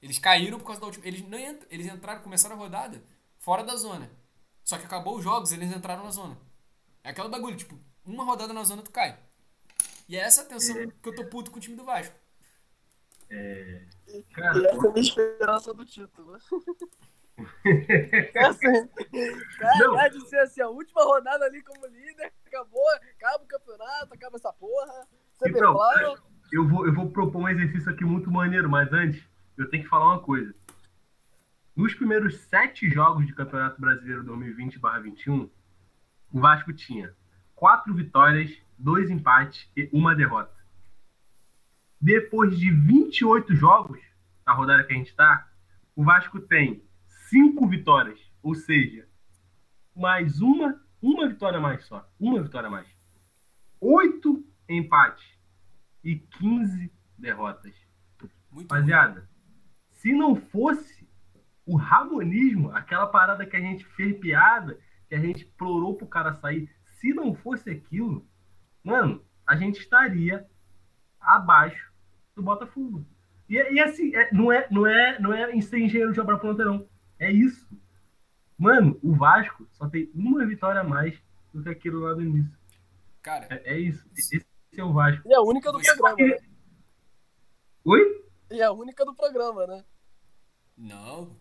S2: Eles caíram por causa da última. Eles não eles entraram, começaram a rodada fora da zona. Só que acabou os jogos, eles entraram na zona. É aquele bagulho, tipo, uma rodada na zona tu cai. E é essa a tensão que eu tô puto com o time do Vasco.
S1: Cara,
S3: E essa é a minha esperança do título. É cara,
S1: Não.
S3: vai de ser assim, a última rodada ali como líder, acabou, acaba o campeonato, acaba essa porra. Você
S1: Então,
S3: claro.
S1: eu vou, eu vou propor um exercício aqui muito maneiro, mas antes, eu tenho que falar uma coisa. Nos primeiros sete jogos de Campeonato Brasileiro 2020-21, o Vasco tinha quatro vitórias, dois empates e uma derrota. Depois de 28 jogos, na rodada que a gente está, o Vasco tem cinco vitórias, ou seja, mais uma, uma vitória mais só, uma vitória mais. Oito empates e 15 derrotas.
S2: Muito.
S1: Rapaziada, se não fosse o ramonismo, aquela parada que a gente fez piada, que a gente plorou pro cara sair, se não fosse aquilo, mano, a gente estaria abaixo do Botafogo. E, e assim, é- não, é, não, é, não é em ser engenheiro de obra pronta, não. É isso. Mano, o Vasco só tem uma vitória a mais do que aquilo lá no início.
S2: Cara,
S1: É, é isso. Esse é o Vasco.
S3: E a única do programa, né?
S1: Oi?
S3: E a única do programa, né?
S2: não.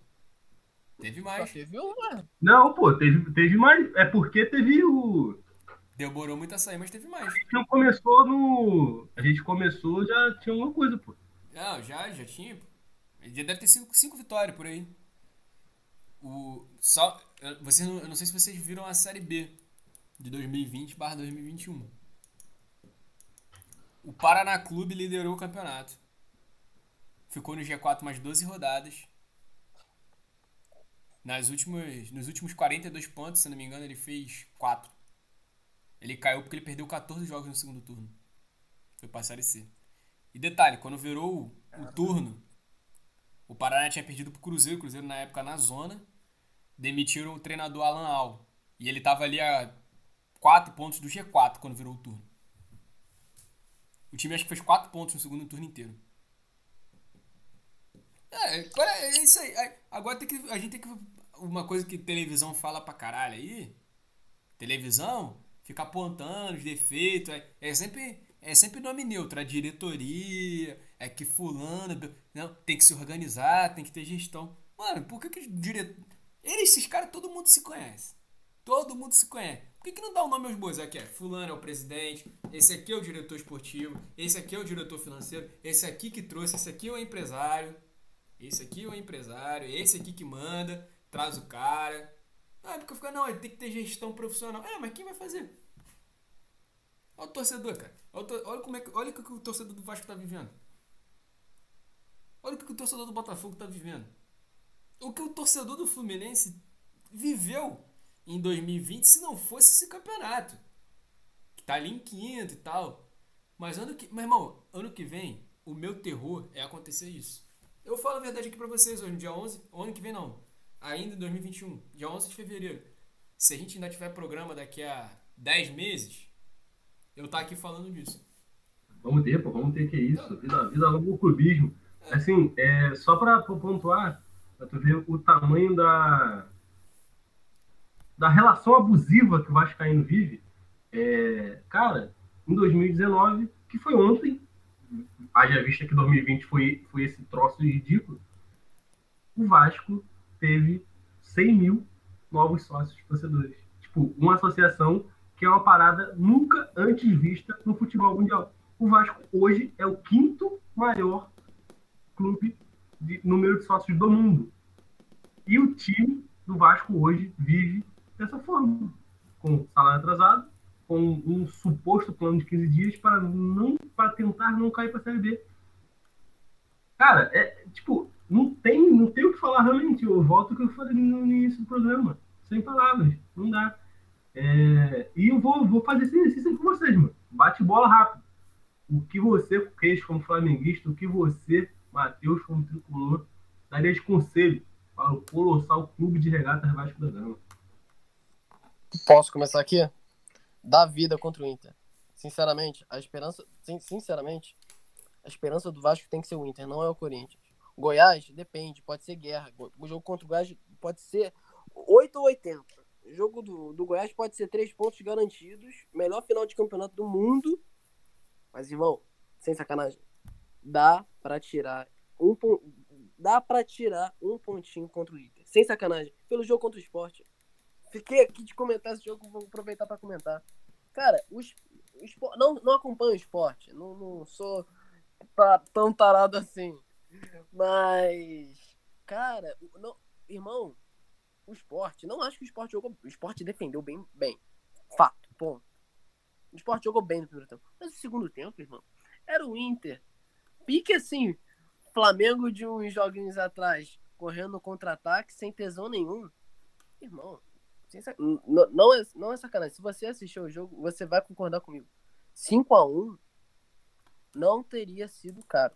S2: Teve
S3: Só
S2: mais.
S3: teve uma.
S1: Não, pô, teve, teve mais. É porque teve o.
S2: Demorou muito a sair, mas teve mais.
S1: A gente não começou no. A gente começou, já tinha uma coisa, pô.
S2: Não, já, já tinha. já deve ter sido cinco vitórias por aí. O, só, eu- vocês não, eu não sei se vocês viram a Série B de 2020 barra 2021. O Paraná Clube liderou o campeonato. ficou no G4 mais 12 rodadas. Nas últimas, nos últimos 42 pontos, se não me engano, ele fez 4. Ele caiu porque ele perdeu 14 jogos no segundo turno. Foi pra Série C. E detalhe, quando virou o, o turno, o Paraná tinha perdido pro Cruzeiro, o Cruzeiro na época na zona. Demitiram o treinador Alan Al. E ele tava ali a 4 pontos do G4 quando virou o turno. O time acho que fez 4 pontos no segundo turno inteiro. É, é isso aí. Agora tem que, a gente tem que. Uma coisa que televisão fala pra caralho aí. Televisão fica apontando os defeitos. É, é sempre. É sempre nome neutro, a diretoria, é que fulano, não, tem que se organizar, tem que ter gestão. Mano, por que que diretor... Eles, esses caras, todo mundo se conhece. Todo mundo se conhece. Por que, que não dá o nome aos bois? Aqui é fulano é o presidente, esse aqui é o diretor esportivo, esse aqui é o diretor financeiro, esse aqui que trouxe, esse aqui é o empresário. Esse aqui é o empresário, esse aqui que manda, traz o cara. Ah, porque fica, não, ele tem que ter gestão profissional. É, mas quem vai fazer? Olha o torcedor, cara. Olha, como é que, olha o que o torcedor do Vasco tá vivendo. Olha o que o torcedor do Botafogo tá vivendo. O que o torcedor do Fluminense viveu em 2020 se não fosse esse campeonato. Que tá ali em quinto e tal. Mas ano que. Meu irmão, ano que vem, o meu terror é acontecer isso. Eu falo a verdade aqui pra vocês hoje, no dia 11, ano que vem não, ainda em 2021, dia 11 de fevereiro. Se a gente ainda tiver programa daqui a 10 meses, eu tá aqui falando disso.
S1: Vamos ter, pô, vamos ter que é isso. Vida, vida logo o clubismo. É. Assim, é, só pra, pra pontuar, pra tu ver o tamanho da, da relação abusiva que o Vascaíno vive. É, cara, em 2019, que foi ontem, haja vista que 2020 foi, foi esse troço ridículo, o Vasco teve 100 mil novos sócios torcedores. Tipo, uma associação que é uma parada nunca antes vista no futebol mundial. O Vasco hoje é o quinto maior clube de número de sócios do mundo. E o time do Vasco hoje vive dessa forma, com salário atrasado, com um suposto plano de 15 dias para não para tentar não cair para a Série B. Cara, é tipo, não tem, não tem o que falar realmente. Eu volto ao que eu falei no início do programa. Sem palavras, não dá. É, e eu vou, vou fazer esse exercício com vocês, mano. Bate bola rápido. O que você fez como flamenguista, o que você, Matheus, como tricolor, daria de conselho para o colossal clube de regatas Vasco da Gama?
S3: Posso começar aqui? da vida contra o Inter. Sinceramente, a esperança, sinceramente, a esperança do Vasco tem que ser o Inter, não é o Corinthians. Goiás, depende, pode ser guerra. O jogo contra o Goiás pode ser 8 ou 80. O jogo do, do Goiás pode ser 3 pontos garantidos, melhor final de campeonato do mundo. Mas, irmão, sem sacanagem, dá para tirar um dá para tirar um pontinho contra o Inter. Sem sacanagem. Pelo jogo contra o esporte. Fiquei aqui de comentar esse jogo, vou aproveitar para comentar. Cara, os, o não, não acompanho o esporte, não, não sou tão tarado assim. Mas, cara, não, irmão, o esporte, não acho que o esporte jogou. O esporte defendeu bem, bem. Fato, ponto. O esporte jogou bem no primeiro tempo. Mas no segundo tempo, irmão, era o Inter. Pique assim, Flamengo de uns joguinhos atrás, correndo contra-ataque, sem tesão nenhum. Irmão, não, não, é, não é sacanagem. Se você assistiu o jogo, você vai concordar comigo. 5 a 1 não teria sido caro.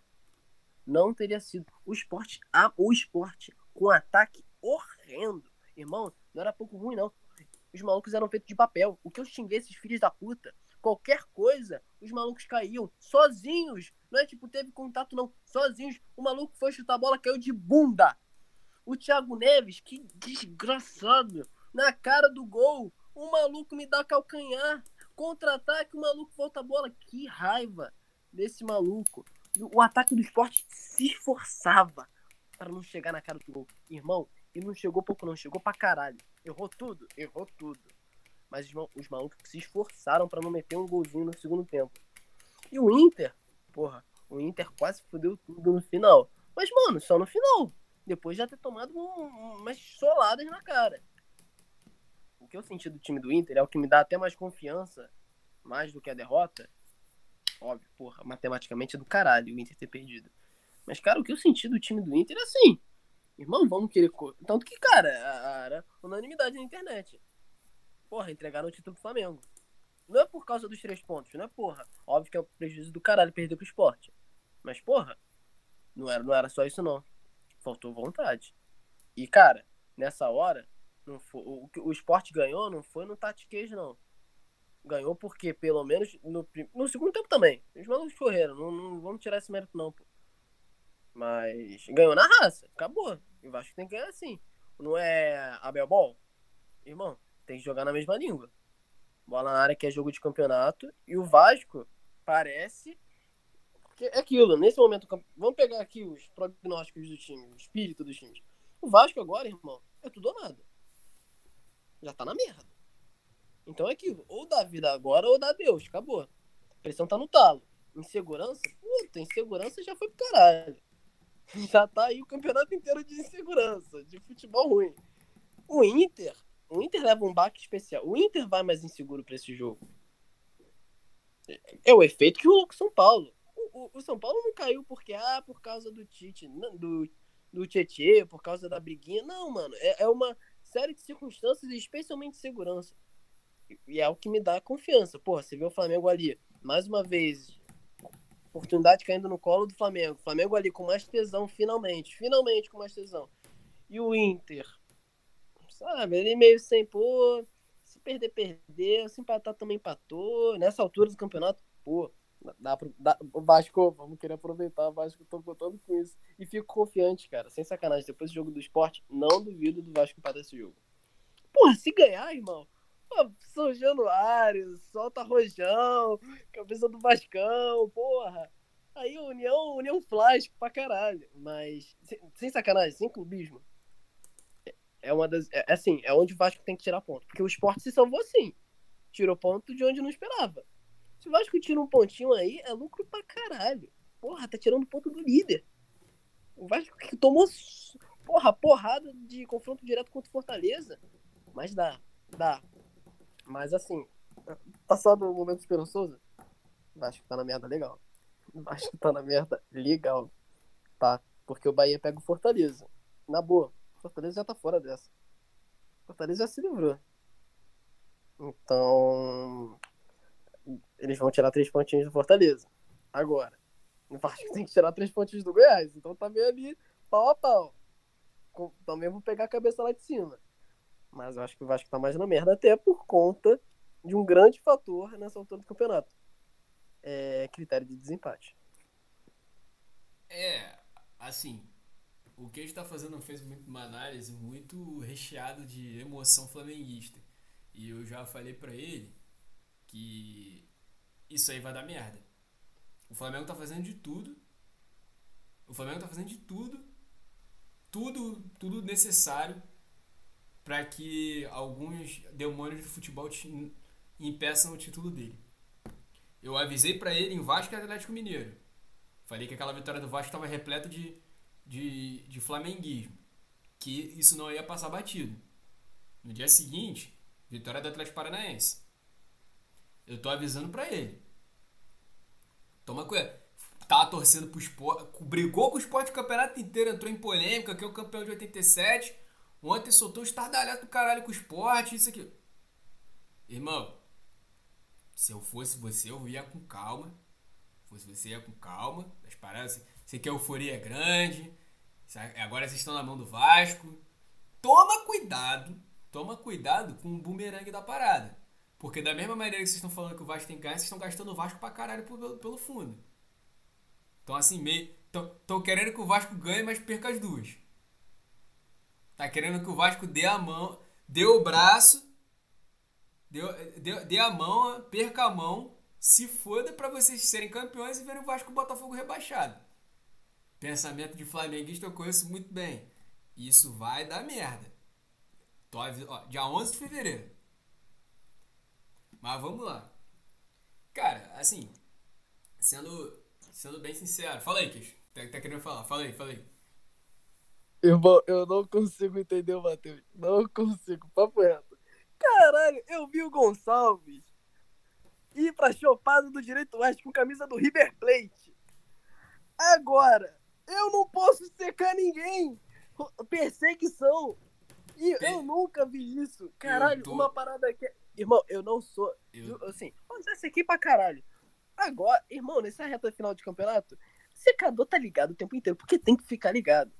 S3: Não teria sido. O esporte, o esporte com ataque horrendo. Irmão, não era pouco ruim, não. Os malucos eram feitos de papel. O que eu xinguei esses filhos da puta? Qualquer coisa, os malucos caíam sozinhos. Não é tipo, teve contato, não. Sozinhos. O maluco foi chutar a bola, caiu de bunda. O Thiago Neves, que desgraçado na cara do gol. O maluco me dá calcanhar. Contra-ataque, o maluco volta a bola. Que raiva desse maluco. O ataque do esporte se esforçava para não chegar na cara do gol. Irmão, e não chegou pouco, não. Chegou pra caralho. Errou tudo? Errou tudo. Mas os malucos se esforçaram para não meter um golzinho no segundo tempo. E o Inter, porra, o Inter quase fodeu tudo no final. Mas, mano, só no final. Depois de já ter tomado um, umas soladas na cara o que eu senti do time do Inter é o que me dá até mais confiança, mais do que a derrota. Óbvio, porra, matematicamente é do caralho o Inter ter perdido. Mas, cara, o que eu senti do time do Inter é assim. Irmão, vamos querer. co- Tanto que, cara, era unanimidade na internet. Porra, entregaram o título pro Flamengo. Não é por causa dos três pontos, não é porra. Óbvio que é um prejuízo do caralho perder pro esporte. Mas, porra, não era, não era só isso, não. Faltou vontade. E, cara, nessa hora, não foi, o, o esporte ganhou não foi no tatiquejo, não. Ganhou porque, pelo menos, no, no segundo tempo também. Os malucos correram. Não, não vamos tirar esse mérito, não, pô. Mas ganhou na raça. Acabou. E o Vasco tem que ganhar assim. Não é Abel Ball? Irmão, tem que jogar na mesma língua. Bola na área que é jogo de campeonato. E o Vasco parece. Porque é aquilo, nesse momento. Vamos pegar aqui os prognósticos do time, o espírito dos times. O Vasco agora, irmão, é tudo ou nada. Já tá na merda. Então é aquilo. Ou dá vida agora ou dá Deus. Acabou. A pressão tá no talo. Insegurança? Puta, insegurança já foi pro caralho. Já tá aí o campeonato inteiro de insegurança, de futebol ruim. O Inter, o Inter leva um baque especial. O Inter vai mais inseguro pra esse jogo. É o efeito que o São Paulo. O, o- o São Paulo não caiu porque, ah, por causa do Tite, do, do Tietê, por causa da briguinha. Não, mano. É, é uma série de circunstâncias, especialmente segurança. E- é o que me dá confiança. Porra, você vê o Flamengo ali, mais uma vez, oportunidade caindo no colo do Flamengo. Flamengo ali com mais tesão, finalmente. Finalmente com mais tesão. E o Inter, sabe, ele meio sem, pô, se perder, perdeu. Se empatar, também empatou. Nessa altura do campeonato, pô, dá dá, o Vasco, vamos querer aproveitar, o Vasco, tô contando com isso. E fico confiante, cara, sem sacanagem. Depois do jogo do esporte, não duvido do Vasco empatar esse jogo. Porra, se ganhar, irmão, São Januário, solta Rojão, cabeça do Vascão, porra. Aí União, União Flasco pra caralho. Mas, sem, sacanagem, sem clubismo. é- É uma das. É, assim, é onde o Vasco tem que tirar ponto. Porque o esporte se salvou assim. Tirou ponto de onde não esperava. Se o Vasco tira um pontinho aí, é lucro pra caralho. Porra, tá tirando ponto do líder. O Vasco que tomou, porra, porrada de confronto direto contra o Fortaleza. Mas dá, dá. Mas assim, passado o momento esperançoso, o Vasco tá na merda legal. O Vasco tá na merda legal. Tá? Porque o Bahia pega o Fortaleza. Na boa, o Fortaleza já tá fora dessa. O Fortaleza já se livrou. Então. Eles vão tirar três pontinhos do Fortaleza. Agora. O Vasco tem que tirar três pontinhos do Goiás. Então tá meio ali, pau a pau. Também vou pegar a cabeça lá de cima. Mas eu acho que o Vasco tá mais na merda, até por conta de um grande fator nessa altura do campeonato. É critério de desempate.
S2: É, assim, o que a gente tá fazendo fez muito uma análise muito recheado de emoção flamenguista. E eu já falei pra ele que isso aí vai dar merda. O Flamengo tá fazendo de tudo. O Flamengo tá fazendo de tudo. Tudo, tudo necessário para que alguns demônios do futebol impeçam o título dele. Eu avisei pra ele em Vasco e Atlético Mineiro. Falei que aquela vitória do Vasco estava repleta de, de, de flamenguismo. Que isso não ia passar batido. No dia seguinte, vitória do Atlético Paranaense. Eu tô avisando pra ele. Toma cuidado. Tava torcendo pro esporte. Brigou com o esporte o campeonato inteiro, entrou em polêmica, que é o campeão de 87. Ontem soltou o estardalhaço do caralho com o esporte, isso aqui. Irmão, se eu fosse você, eu ia com calma. Fosse você, ia com calma. As paradas. Você quer euforia grande. sabe? Agora vocês estão na mão do Vasco. Toma cuidado. Toma cuidado com o bumerangue da parada. Porque da mesma maneira que vocês estão falando que o Vasco tem que ganhar, vocês estão gastando o Vasco pra caralho pelo, pelo fundo. Então assim, meio. Estão querendo que o Vasco ganhe, mas perca as duas. Tá querendo que o Vasco dê a mão, dê o braço, dê, dê, dê a mão, perca a mão, se foda pra vocês serem campeões e verem o Vasco e o Botafogo rebaixado. Pensamento de flamenguista eu conheço muito bem. Isso vai dar merda. Tô ó, dia 11 de fevereiro. Mas vamos lá. Cara, assim, sendo, sendo bem sincero. Fala aí, Kish. Tá, tá querendo falar? Fala aí, fala aí.
S3: Irmão, eu não consigo entender o Matheus. Não consigo, papo reto. Caralho, eu vi o Gonçalves ir pra chopada do Direito Oeste com camisa do River Plate. Agora, Eu não posso secar ninguém. Perseguição. E
S2: Per-
S3: eu nunca vi isso. Caralho,
S2: tô-
S3: uma parada que. Irmão, eu não sou.
S2: Eu-
S3: Assim, eu já sequei pra caralho. Agora, irmão, nessa reta final de campeonato, secador tá ligado o tempo inteiro, porque tem que ficar ligado.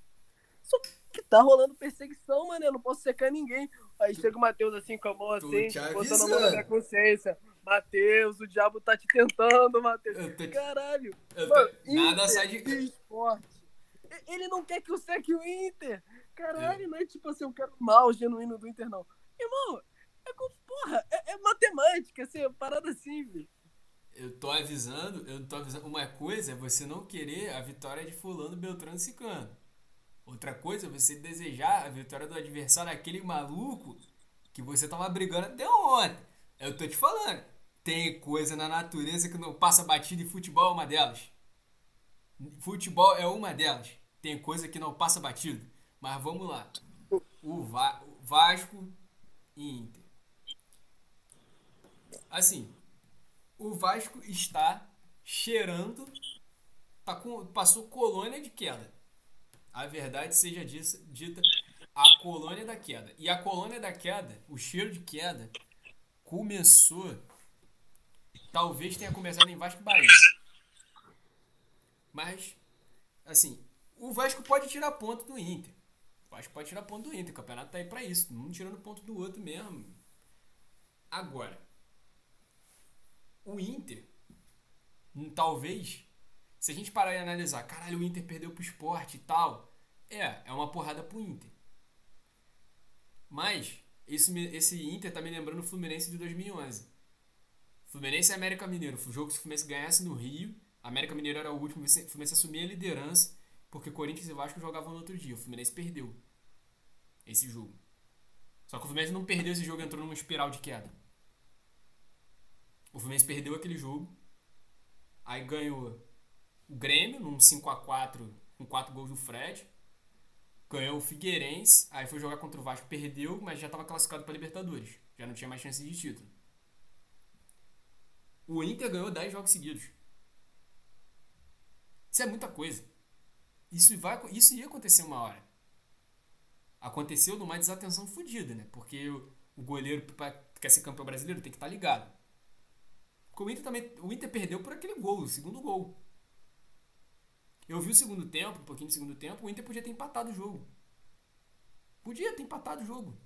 S3: Só que tá rolando perseguição, mano. Eu não posso secar ninguém. Aí chega o Matheus assim com a mão assim, botando a mão na minha consciência. Matheus, o diabo tá te tentando, Matheus.
S2: Te-
S3: Caralho. Mano,
S2: Nada sai de.
S3: e esporte. Ele não quer que eu seque o Inter. Caralho, não é tipo assim, eu quero mal genuíno do Inter, não. Irmão, é com, porra, é, é matemática, assim, é parada simples.
S2: Eu tô avisando, eu tô avisando. Uma coisa é você não querer a vitória de fulano, beltrano e. Outra coisa é você desejar a vitória do adversário, aquele maluco que você tava brigando até ontem. Eu tô te falando. Tem coisa na natureza que não passa batida e futebol é uma delas. Futebol é uma delas. Tem coisa que não passa batido. Mas vamos lá. O, Va- Vasco e Inter. Assim, o Vasco está cheirando, tá com, passou colônia de queda. A verdade seja dita, a colônia da queda. E a colônia da queda, o cheiro de queda, começou, talvez tenha começado em Vasco Bahia. Mas, assim, o Vasco pode tirar ponto do Inter. O Vasco pode tirar ponto do Inter. O campeonato tá aí pra isso. Um tirando ponto do outro mesmo. Agora, o Inter, hum, talvez, se a gente parar e analisar, caralho, o Inter perdeu pro esporte e tal, é, é uma porrada pro Inter. Mas, esse, me- esse Inter tá me lembrando o Fluminense de 2011. Fluminense e América Mineiro. O jogo que o Fluminense ganhasse no Rio. América Mineiro era o último, o Fluminense assumia a liderança, porque Corinthians e Vasco jogavam no outro dia. O Fluminense perdeu esse jogo. Só que o Fluminense não perdeu esse jogo, entrou numa espiral de queda. O Fluminense perdeu aquele jogo. Aí ganhou o Grêmio num 5x4 com 4 gols do Fred. Ganhou o Figueirense. Aí foi jogar contra o Vasco, perdeu, mas já estava classificado para Libertadores. Já não tinha mais chance de título. O Inter ganhou 10 jogos seguidos. Isso é muita coisa. Isso, vai, isso ia acontecer uma hora. Aconteceu numa desatenção fodida, né? Porque o, o goleiro, quer ser campeão brasileiro, tem que estar ligado. Porque o Inter também. O Inter perdeu por aquele gol, o segundo gol. Eu vi o segundo tempo, um pouquinho do segundo tempo, o Inter podia ter empatado o jogo. Podia ter empatado o jogo.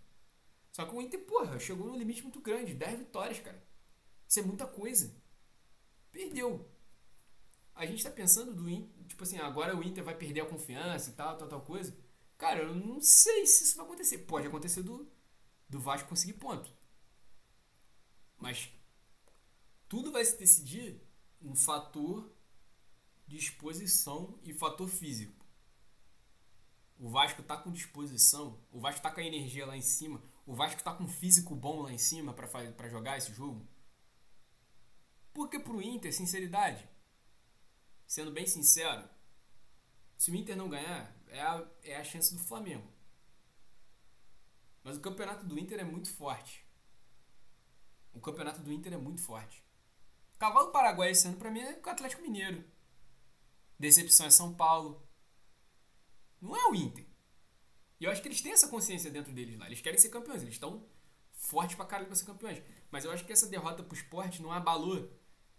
S2: Só que o Inter, porra, chegou num limite muito grande. 10 vitórias, cara. Isso é muita coisa. Perdeu. A gente tá pensando do Inter, tipo assim, agora o Inter vai perder a confiança e tal, tal, tal coisa. Cara, eu não sei se isso vai acontecer. Pode acontecer do, do Vasco conseguir ponto. Mas tudo vai se decidir no fator disposição e fator físico. O Vasco tá com disposição, o Vasco tá com a energia lá em cima, o Vasco tá com físico bom lá em cima pra jogar esse jogo. Porque pro Inter, sinceridade, sendo bem sincero, se o Inter não ganhar, é a, é a chance do Flamengo. Mas o campeonato do Inter é muito forte. O campeonato do Inter é muito forte. Cavalo Paraguai esse ano pra mim é o Atlético Mineiro. Decepção é São Paulo. Não é o Inter. E eu acho que eles têm essa consciência dentro deles lá. Eles querem ser campeões. Eles estão fortes pra caralho pra ser campeões. Mas eu acho que essa derrota pro esporte não abalou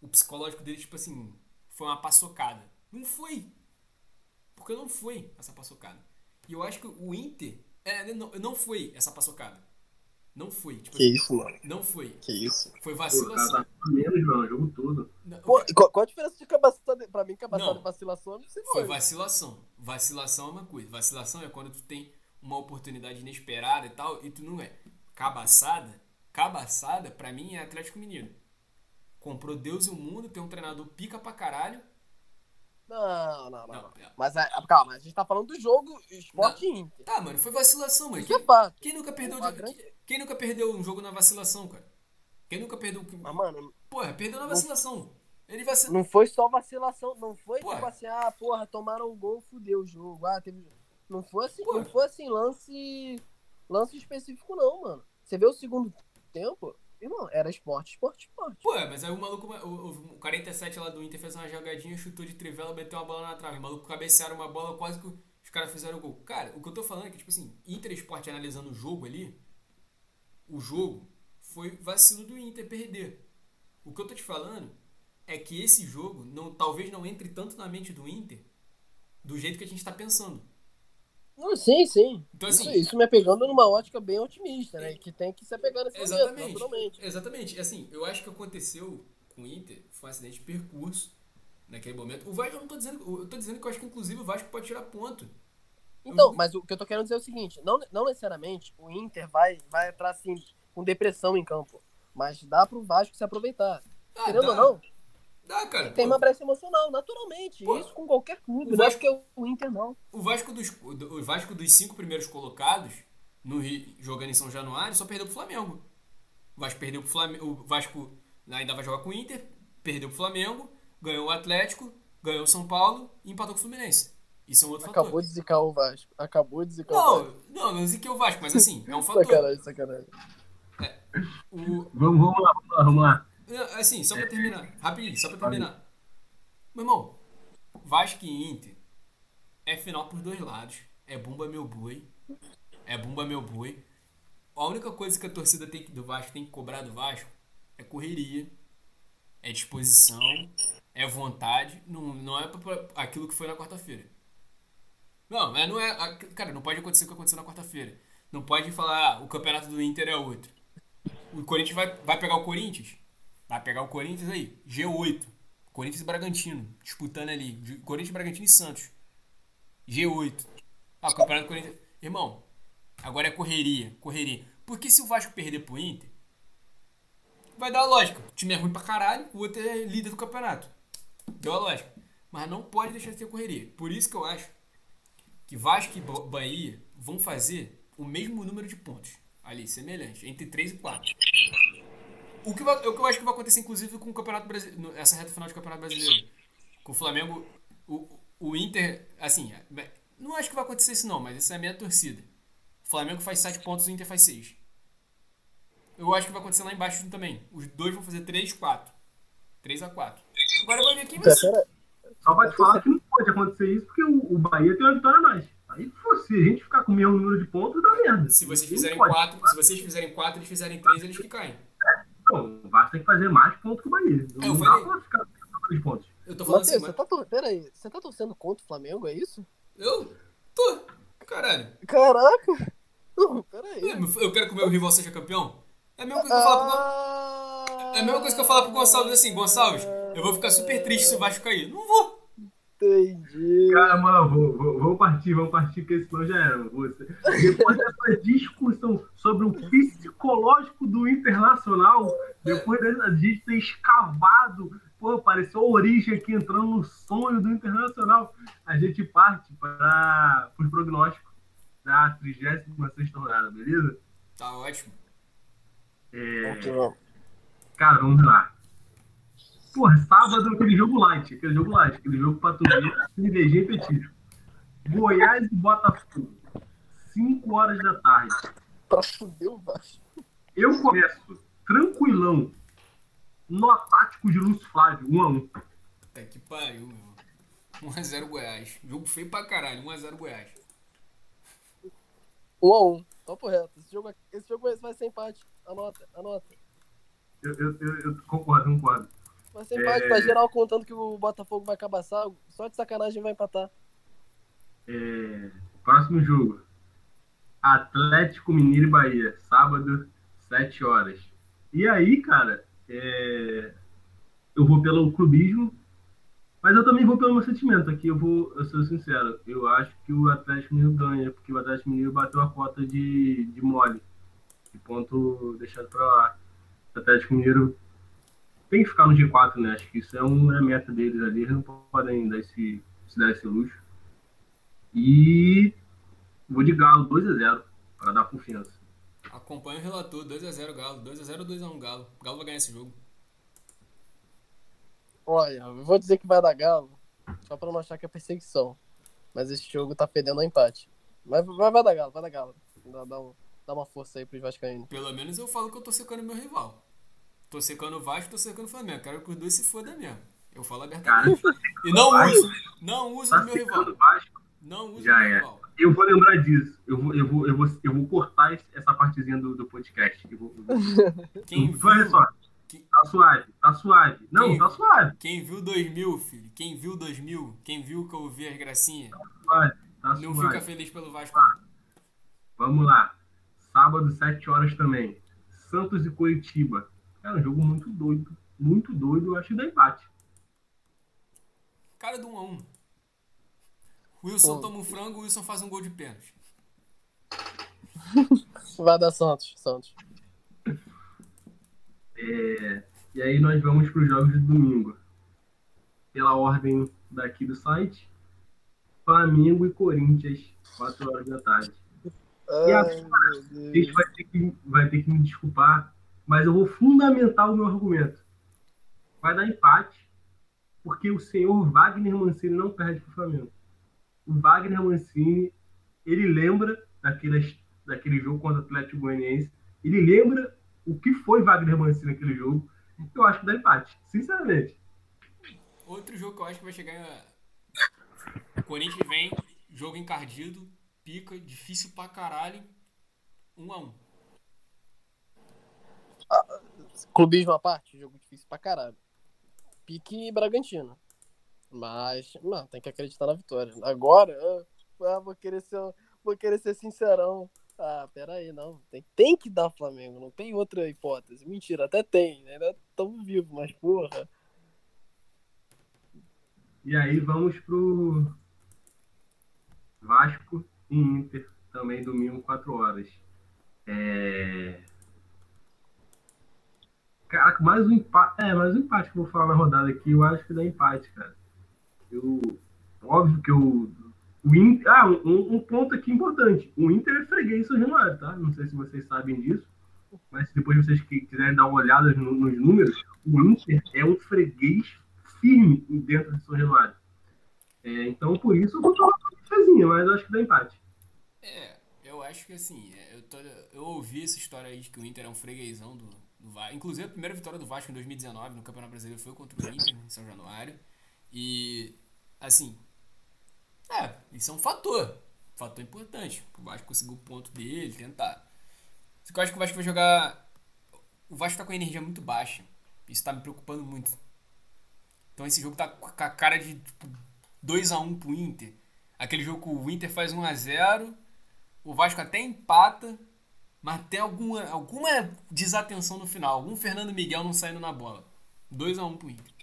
S2: o psicológico deles, tipo assim, foi uma paçocada. Não foi. Porque não foi essa paçocada. E eu acho que o Inter. É, não, não foi essa paçocada. Não foi. Tipo,
S3: Que
S2: assim,
S3: isso, mano.
S2: Não foi.
S3: Que isso.
S2: Foi
S1: Pô, o cara
S2: vacilação.
S1: tá menos, mano, jogo todo.
S2: Não,
S3: Pô, qual, qual a diferença de capacidade? Pra mim,
S2: Não.
S3: e vacilação não sei
S2: Foi vacilação. Vacilação é uma coisa. Vacilação é quando tu tem uma oportunidade inesperada e tal, e tu não é. Cabaçada, cabaçada, pra mim é Atlético Mineiro. Comprou Deus e o mundo, tem um treinador pica pra caralho.
S3: Não, não, não.
S2: Não, é.
S3: Mas é, calma, a gente tá falando do jogo Esporte Inter.
S2: Tá, mano, foi vacilação, mano.
S3: Isso é
S2: Quem,
S3: fato.
S2: quem nunca perdeu de-
S3: grande-
S2: quem, nunca perdeu um jogo na vacilação, cara? Quem nunca perdeu.
S3: Mas, mano,
S2: Porra, perdeu na vacilação. Ele vacilou.
S3: não foi só vacilação, não foi
S2: Porra.
S3: tipo assim, ah, porra, tomaram um gol, fudeu o jogo. Ah, teve. Não foi assim,
S2: Porra.
S3: não foi assim, lance. Lance específico, não, mano. Você vê o segundo tempo, Irmão, era esporte, esporte, esporte.
S2: Pô, mas aí o maluco, o, o 47 lá do Inter fez uma jogadinha, chutou de trivela, meteu uma bola na trave. O maluco cabecearam uma bola, quase que os caras fizeram o gol. Cara, o que eu tô falando é que, tipo assim, Inter Esporte analisando o jogo ali, o jogo foi vacilo do Inter perder. O que eu tô te falando é que esse jogo não, talvez não entre tanto na mente do Inter do jeito que a gente tá pensando.
S3: Não, sim, sim.
S2: Então,
S3: isso,
S2: assim-
S3: isso me apegando numa ótica bem otimista, né? Que tem que se apegar nesse momento,
S2: Exatamente.
S3: naturalmente.
S2: Exatamente. Assim, eu acho que aconteceu com o Inter foi um acidente de percurso naquele momento. O Vasco, eu não tô dizendo. Eu tô dizendo que eu acho que inclusive o Vasco pode tirar ponto.
S3: Então, mas o que eu tô querendo dizer é o seguinte: não, não necessariamente o Inter vai, vai entrar assim, com depressão em campo. Mas dá pro Vasco se aproveitar.
S2: Ah,
S3: Querendo
S2: dá.
S3: ou não,
S2: Dá, cara.
S3: tem
S2: Pô,
S3: uma brecha emocional, naturalmente.
S2: Pô,
S3: Isso com qualquer clube,
S2: o
S3: não é
S2: Vasco-
S3: porque o Inter não.
S2: O Vasco dos, o Vasco dos cinco primeiros colocados, no Rio, jogando em São Januário, só perdeu pro Flamengo. O Vasco perdeu pro Flamengo. O Vasco ainda vai jogar com o Inter, perdeu pro Flamengo, ganhou o Atlético, ganhou o São Paulo e empatou com o Fluminense. Isso é um outro
S3: Acabou
S2: fator.
S3: de zicar o Vasco. Acabou de zicar o Vasco.
S2: Não, não, não é o Vasco, mas assim, é um fator.
S3: Sacanagem, sacanagem.
S2: O,
S1: Vamos, vamos lá, vamos lá, vamos lá.
S2: Não, Assim, só pra terminar. Rapidinho, só pra terminar. Meu irmão, Vasco e Inter é final por dois lados. É bumba meu boi. É bumba meu boi. A única coisa que a torcida tem que- do Vasco tem que cobrar do Vasco é correria, é disposição, é vontade. Não, não é pra- pra- aquilo que foi na quarta-feira. Não, é, não é. Cara, não pode acontecer o que aconteceu na quarta-feira. Não pode falar, ah, o campeonato do Inter é outro. O Corinthians vai, vai pegar o Corinthians? Vai pegar o Corinthians aí, G8. Corinthians e Bragantino, disputando ali. Corinthians, Bragantino e Santos. G8. Ah, o Campeonato Corinthians. Irmão, agora é correria, correria. Porque se o Vasco perder pro Inter, vai dar a lógica. O time é ruim pra caralho, o outro é líder do campeonato. Deu a lógica. Mas não pode deixar de ter correria. Por isso que eu acho que Vasco e Ba- Bahia vão fazer o mesmo número de pontos. Ali, semelhante, entre 3 e 4. O que, vai- o que eu acho que vai acontecer, inclusive, com o Campeonato Brasileiro, essa reta final de Campeonato Brasileiro. Com o Flamengo, o, o Inter, assim, é, não acho que vai acontecer isso não, mas essa é a minha torcida. O Flamengo faz 7 pontos, o Inter faz 6. Eu acho que vai acontecer lá embaixo também. Os dois vão fazer 3, 4. 3 a 4. Agora vai ver quem vai ser.
S1: Só vai falar que não acontecer isso, porque o, o Bahia tem uma vitória a mais. Aí, se a gente ficar com o mesmo número de pontos, dá merda.
S2: Se vocês fizerem
S1: pode.
S2: 4, se vocês fizerem 4, eles fizerem 3, eles que caem.
S1: Não, o Vasco tem que fazer mais pontos que o Bahia.
S2: É, eu
S1: Não dá
S2: falei.
S1: pra ficar com pontos.
S2: Eu tô falando
S3: Matheus,
S2: assim,
S3: você tá, tor- pera aí, você tá torcendo contra o Flamengo, é isso?
S2: eu tô. Caralho.
S3: Caraca! Não, pera aí.
S2: Eu quero que o meu rival seja campeão? É a mesma coisa que eu falar pro
S3: Ah,
S2: É a mesma coisa que eu falar pro Gonçalves assim, Gonçalves, eu vou ficar super triste se o Vasco cair. Não vou.
S3: Entendi.
S1: Cara, mano, vou, vou- vamos partir, vamos partir, porque senão já era. Você. Depois dessa discussão sobre o psicológico do Internacional, depois da gente ter escavado, pô, pareceu a origem aqui entrando no sonho do Internacional, a gente parte para os prognósticos da 36 rodada, beleza?
S2: Tá ótimo.
S1: É. Cara, vamos lá. Porra, sábado aquele jogo light, aquele jogo light, aquele jogo pra tu ver, cervejinha e petisco. Goiás e Botafogo, 5 horas da tarde.
S3: Pra fuder o Vasco.
S1: Eu começo tranquilão, no tático de Lúcio Flávio, 1x1.
S2: Tá que pariu, meu. 1x0 Goiás. Jogo feio pra caralho, 1x0 Goiás.
S3: 1 a 1 Papo reto. Esse jogo, esse jogo vai ser empate. Anota, anota.
S1: Eu, eu, eu, eu concordo, concordo.
S3: Empate.
S1: É.
S3: Tá geral contando que o Botafogo vai cabaçar. Só de sacanagem vai empatar.
S1: É, próximo jogo. Atlético Mineiro e Bahia, sábado, 7 horas. E aí, cara, é, eu vou pelo clubismo, mas eu também vou pelo meu sentimento. Aqui eu vou, eu sou sincero, eu acho que o Atlético Mineiro ganha, porque o Atlético Mineiro bateu a cota de, de mole. De ponto deixado pra lá. O Atlético Mineiro tem que ficar no G4, né? Acho que isso é uma meta deles ali, eles não podem dar esse, se dar esse luxo. E vou de Galo 2x0 para dar confiança.
S2: Acompanha o relator, 2x0 Galo. 2x0 ou 2x1 Galo. O Galo vai ganhar esse jogo.
S3: Olha, eu vou dizer que vai dar galo. Só pra não achar que é perseguição. Mas esse jogo tá fedendo a empate. Mas vai, vai dar galo, vai dar galo. Dá, dá, um- dá uma força aí pros Vascaínos.
S2: Pelo menos eu falo que eu tô secando meu rival. Tô secando o Vasco, tô secando o Flamengo. Quero que os dois se fodam mesmo. Eu falo
S1: Cara,
S2: abertamente. E não uso, não uso
S1: tá
S2: do meu rival.
S1: Vasco.
S2: Não uso
S1: Já
S2: do meu
S1: é.
S2: rival.
S1: Eu vou lembrar disso. Eu vou, eu vou, eu vou, eu vou cortar essa partezinha do, do podcast. Eu vou, eu
S2: Quem
S1: Então, Olha
S2: viu,
S1: só.
S2: que-
S1: Tá suave, tá suave. Não,
S2: Quem-
S1: tá suave,
S2: quem viu 2000, filho, quem viu 2000, quem viu que eu vi as gracinhas,
S1: suave, tá
S2: não
S1: suave.
S2: fica feliz pelo Vasco.
S1: Vamos lá. Sábado, 7 horas também. Santos e Curitiba. Cara, um jogo muito doido. Muito doido, eu acho que dá empate.
S2: Cara do 1 a 1 Wilson
S3: Pô.
S2: toma um frango, o Wilson faz um gol de pênalti.
S3: Vai dar Santos, Santos.
S1: É, E aí nós vamos para os jogos de domingo. Pela ordem daqui do site. Flamengo e Corinthians, 4 horas da tarde. E a-
S3: Ai, meu
S1: A vai ter, que, vai ter que me desculpar, mas eu vou fundamentar o meu argumento. Vai dar empate, porque o senhor Wagner Mancini não perde para o Flamengo. O Wagner Mancini, ele lembra daquele, daquele jogo contra o Atlético Goianiense, ele lembra o que foi Wagner Mancini naquele jogo. Eu acho que dá empate, sinceramente.
S2: Outro jogo que eu acho que vai chegar. é- Corinthians vem, jogo encardido, pica, difícil pra caralho. 1 a 1
S3: Clubismo à parte, jogo difícil pra caralho. Pique Bragantino. Mas, mano, tem que acreditar na vitória. Agora, ah, vou querer ser, vou querer ser sincerão. Ah, pera aí, não. Tem, tem que dar Flamengo, não tem outra hipótese. Mentira, até tem, ainda estamos vivos, mas porra.
S1: E aí vamos pro Vasco e Inter, também domingo, 4 horas. É... Caraca, mais um empate. É, mais um empate que eu vou falar na rodada aqui, eu acho que dá empate, cara. Eu... Óbvio que eu. O Inter... Ah, um, um ponto aqui importante. O Inter é freguês São Januário, tá? Não sei se vocês sabem disso. Mas se depois vocês quiserem dar uma olhada no- nos números, o Inter é um freguês firme dentro de São Januário. É, então, por isso, eu vou falar uma defesinha, mas eu acho que dá empate.
S2: É, eu acho que assim, é, eu, tô- eu ouvi essa história aí de que o Inter é um freguesão do, do. Inclusive, a primeira vitória do Vasco em 2019 no Campeonato Brasileiro foi contra o Inter, em São Januário. E, assim, é, isso é um fator. Fator importante. O Vasco conseguiu o ponto dele, tentar. Só que eu acho que o Vasco vai jogar. O Vasco tá com a energia muito baixa. Isso tá me preocupando muito. Então esse jogo tá com a cara de tipo, 2x1 pro Inter. Aquele jogo que o Inter faz 1x0, o Vasco até empata, mas tem alguma, alguma desatenção no final. Algum Fernando Miguel não saindo na bola. 2x1 pro Inter.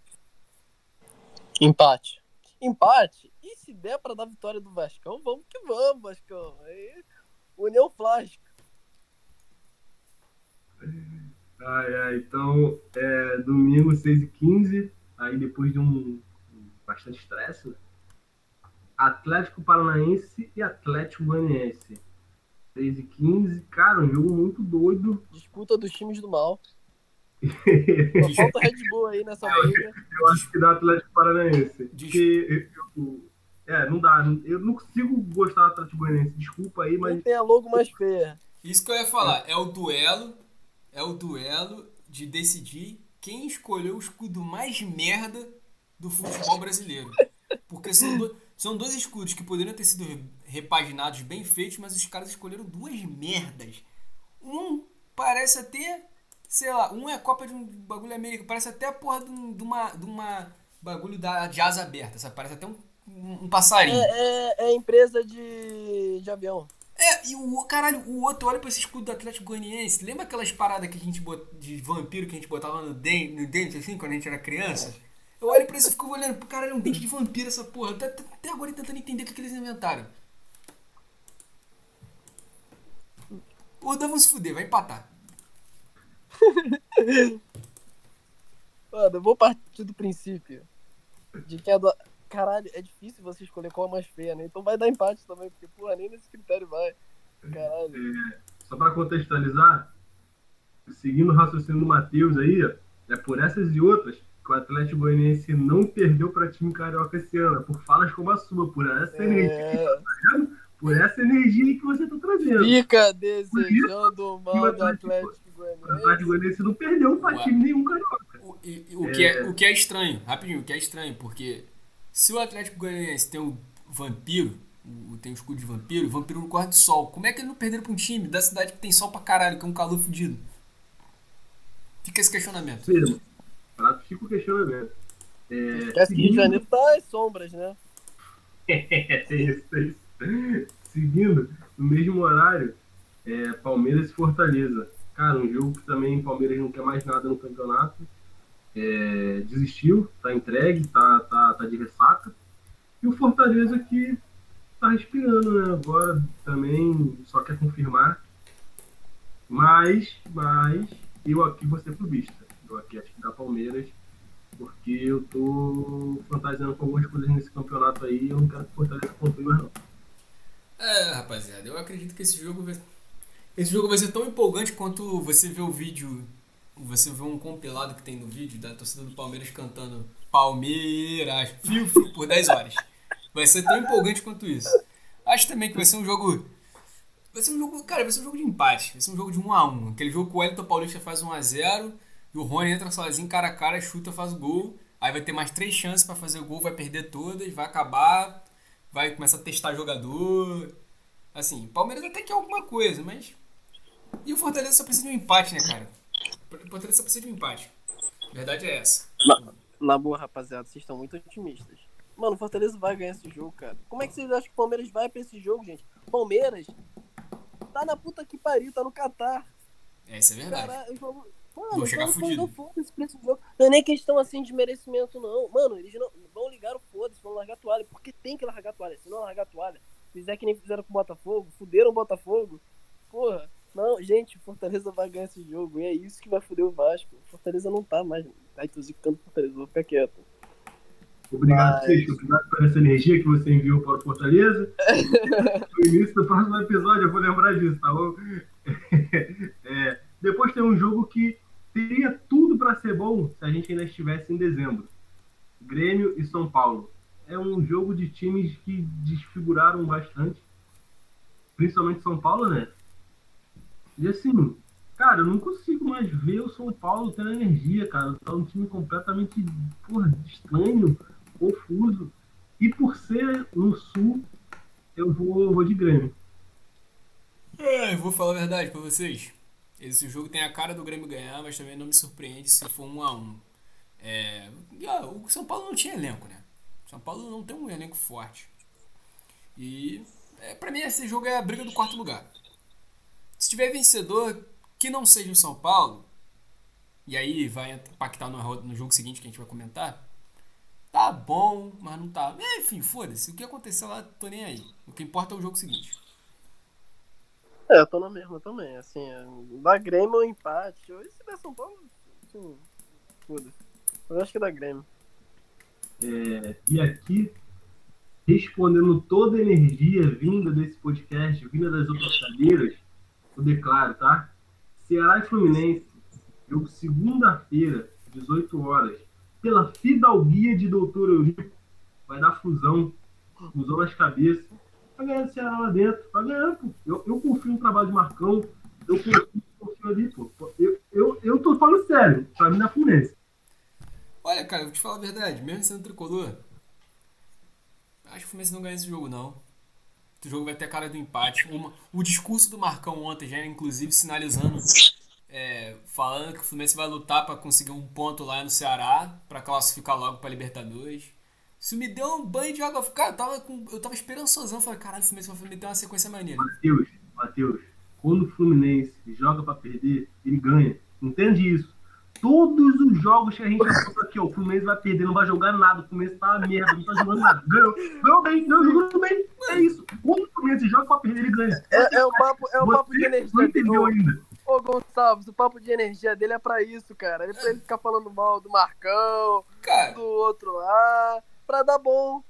S3: Empate. Empate. E se der pra dar vitória do Vascão, vamos que vamos, Vascão. Aí, União Flasco.
S1: Ai, ai, então, é, domingo, 6h15, aí depois de um bastante estresse, né? Atlético Paranaense e Atlético Goianiense. 6h15, cara, um jogo muito doido.
S3: Disputa dos times do mal. Só falta Red Bull aí nessa briga.
S1: Eu acho que dá Atlético Paranaense. Porque eu, eu- é, não dá. Eu não consigo gostar do Atlético Goianiense. Desculpa aí, mas
S3: Quem tem a logo mais feia?
S2: Isso que eu ia falar, é o duelo, é o duelo de decidir quem escolheu o escudo mais merda do futebol brasileiro. Porque são, do- são dois escudos que poderiam ter sido repaginados, bem feitos, mas os caras escolheram duas merdas. Um parece até, sei lá, um é a Copa de um bagulho americano, parece até a porra de, um- de uma, de uma bagulho da, de asa aberta, sabe? Parece até um, um, um passarinho.
S3: É, é, é empresa de, de avião.
S2: É, e o caralho, o outro olha pra esse escudo do Atlético Goianiense. Lembra aquelas paradas que a gente bot... de vampiro que a gente botava no dente, no dente assim, quando a gente era criança? Eu olho pra isso e fico olhando, caralho, é um dente de vampiro essa porra. Até, até agora tentando entender o que, que eles inventaram. Ô, dá vamos se fuder, vai empatar.
S3: Mano, eu vou partir do princípio de que a do... Caralho, é difícil você escolher qual é a mais feia, né? Então vai dar empate também, porque, porra, nem nesse critério vai. Caralho.
S1: só para contextualizar, seguindo o raciocínio do Matheus aí, ó, é por essas e outras que o Atlético Goianiense não perdeu para time carioca esse ano, é por falas como a sua, por essa energia,
S3: É,
S1: por essa energia aí que você tá trazendo.
S3: Fica desejando o
S1: E
S3: mal do
S1: Atlético-
S3: Atlético
S1: O Atlético
S3: Goianiense.
S1: Goianiense não perdeu pra
S2: Ué.
S1: time nenhum carioca.
S2: O, e- o, que é, o que é estranho, rapidinho, o que é estranho, porque se o Atlético Goianiense tem o vampiro, o, tem o escudo de vampiro, o vampiro não corre do sol. Como é que ele não perderam pra um time da cidade que tem sol pra caralho, que é um calor fudido? Fica esse questionamento.
S1: Firma. Fica o questionamento. É,
S3: Esquece que Rio de Janeiro tá às sombras, né?
S1: é isso, é isso. Seguindo, no mesmo horário, é, Palmeiras e Fortaleza. Cara, um jogo que também Palmeiras não quer mais nada no campeonato. É, desistiu, tá entregue, tá, tá, tá de ressaca. E o Fortaleza que tá respirando, né? Agora também só quer confirmar. Mas, mas, eu aqui vou ser clubista. Eu aqui acho que dá Palmeiras porque eu tô fantasiando com algumas coisas nesse campeonato aí e eu não quero que o Fortaleza pontue mais não.
S2: É, rapaziada, eu acredito que esse jogo vai. Esse jogo vai ser tão empolgante quanto você vê o vídeo. Você vê um compilado que tem no vídeo da torcida do Palmeiras cantando Palmeiras, fio, fio, por 10 horas. Vai ser tão empolgante quanto isso. Acho também que vai ser um jogo. Vai ser um jogo. Cara, vai ser um jogo de empate. Vai ser um jogo de 1x1. Aquele jogo que o Wellington Paulista faz 1x0 e o Rony entra sozinho, cara a cara, chuta, faz o gol. Aí vai ter mais três chances pra fazer o gol, vai perder todas, vai acabar, vai começar a testar jogador. Assim, Palmeiras até quer alguma coisa, mas. E o Fortaleza só precisa de um empate, né, cara? O Fortaleza só precisa de um empate. A verdade é essa.
S3: Na boa, rapaziada, vocês estão muito otimistas. Mano, o Fortaleza vai ganhar esse jogo, cara. Como é que vocês acham que o Palmeiras vai pra esse jogo, gente? Palmeiras tá na puta que pariu, tá no Catar.
S2: É, isso é verdade.
S3: Caralho, vamos.
S2: Vou
S3: Mano,
S2: chegar fudido.
S3: não foda-se pra esse jogo. Não é nem questão assim de merecimento, não. Mano, eles não vão ligar o foda-se, vão largar a toalha. Porque tem que largar a toalha. Se não largar a toalha, fizer que nem fizeram com o Botafogo, fuderam o Botafogo. Porra, não, gente, Fortaleza vai ganhar esse jogo. E é isso que vai fuder o Vasco. Fortaleza não tá mais. Ai, tô zicando o Fortaleza, vou ficar quieto.
S1: Obrigado,
S3: Mas-
S1: Seixo. Obrigado por essa energia que você enviou para o Fortaleza. No início do próximo episódio eu vou lembrar disso, tá bom? É, depois tem um jogo que teria tudo para ser bom se a gente ainda estivesse em dezembro. Grêmio e São Paulo. É um jogo de times que desfiguraram bastante. Principalmente São Paulo, né? E assim, cara, eu não consigo mais ver o São Paulo tendo energia, cara. Tá um time completamente, porra, estranho, confuso. E por ser no Sul, eu vou, eu vou de Grêmio.
S2: É, eu vou falar a verdade pra vocês. Esse jogo tem a cara do Grêmio ganhar, mas também não me surpreende se for um a um. É, o São Paulo não tinha elenco, né? O São Paulo não tem um elenco forte. E é, pra mim esse jogo é a briga do quarto lugar. Se tiver vencedor que não seja o São Paulo, e aí vai impactar no, no jogo seguinte que a gente vai comentar, tá bom, mas não tá. Enfim, foda-se. O que acontecer lá, tô nem aí. O que importa é o jogo seguinte.
S3: É, eu tô na mesma também, assim, é, da Grêmio ou empate. Ou se der São Paulo, assim, foda-se. Eu acho que é da Grêmio.
S1: É, e aqui, respondendo toda a energia vinda desse podcast, vinda das outras cadeiras, eu declaro, tá? Ceará e Fluminense, jogo segunda-feira, 18 horas, pela fidalguia de Doutor Eurico, vai dar fusão, fusão nas cabeças. Ganhar o Ceará lá dentro, vai ganhar, pô. Eu, eu confio no trabalho de Marcão, eu confio, confio ali, pô. Eu, eu, eu tô falando sério, pra mim na Fluminense.
S2: Olha, cara, eu vou te falar a verdade, mesmo sendo tricolor, acho que o Fluminense não ganha esse jogo, não. Esse jogo vai ter a cara do empate. Uma- o discurso do Marcão ontem já era, inclusive, sinalizando, é, falando que o Fluminense vai lutar pra conseguir um ponto lá no Ceará, pra classificar logo pra Libertadores. Isso me deu um banho de água. Cara, eu tava, com, eu tava esperançosão. Falei, caralho, o Fluminense vai meter uma sequência maneira.
S1: Matheus, Matheus, quando o Fluminense joga pra perder, ele ganha. Entende isso? Todos os jogos que a gente falou aqui, ó, o Fluminense vai perder, não vai jogar nada, o Fluminense tá uma merda, não tá jogando nada. Ganhou, ganhou bem, ganhou jogando bem. É isso. Quando o Fluminense joga pra perder, ele ganha.
S3: É, é o papo, é o papo de
S1: Você não
S3: energia dele.
S1: entendeu ainda.
S3: ô, Gonçalves, o papo de energia dele é pra isso, cara. É pra ele ficar falando mal do Marcão,
S2: Cara,
S3: do outro lá, pra dar bom.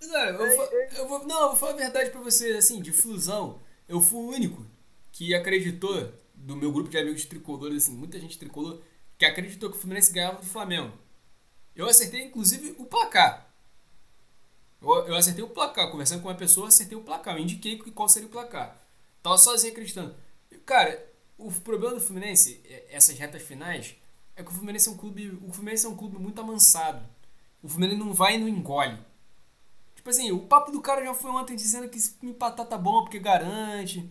S2: Cara, eu, vou, fa- eu vou- não, eu vou falar a verdade pra vocês, assim, de fusão, eu fui o único que acreditou, do meu grupo de amigos tricolores, assim, muita gente tricolor, que acreditou que o Fluminense ganhava do Flamengo. Eu acertei, inclusive, o placar. Eu, eu acertei o placar, conversando com uma pessoa, eu acertei o placar. Eu indiquei qual seria o placar. Tava sozinho acreditando. Cara, o problema do Fluminense, é, essas retas finais, é que o Fluminense é um clube. O Fluminense é um clube muito amansado. O Fluminense não vai e não engole. Tipo assim, o papo do cara já foi ontem dizendo que se empatar tá bom porque garante.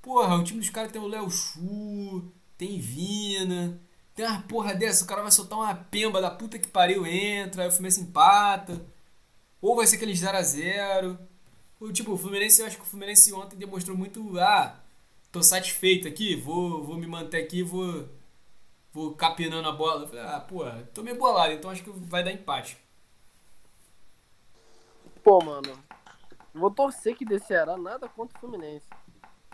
S2: Porra, o time dos caras tem o Léo Chu, tem Vina, tem uma porra dessa, o cara vai soltar uma pemba da puta que pariu, entra, aí o Fluminense empata. Ou vai ser aquele 0x0. Tipo, o Fluminense, eu acho que o Fluminense ontem demonstrou muito, ah, tô satisfeito aqui, vou, vou me manter aqui, vou, vou capinando a bola. Ah, porra, tô meio bolado, então acho que vai dar empate.
S3: Pô, mano, vou torcer que dê Ceará nada contra o Fluminense.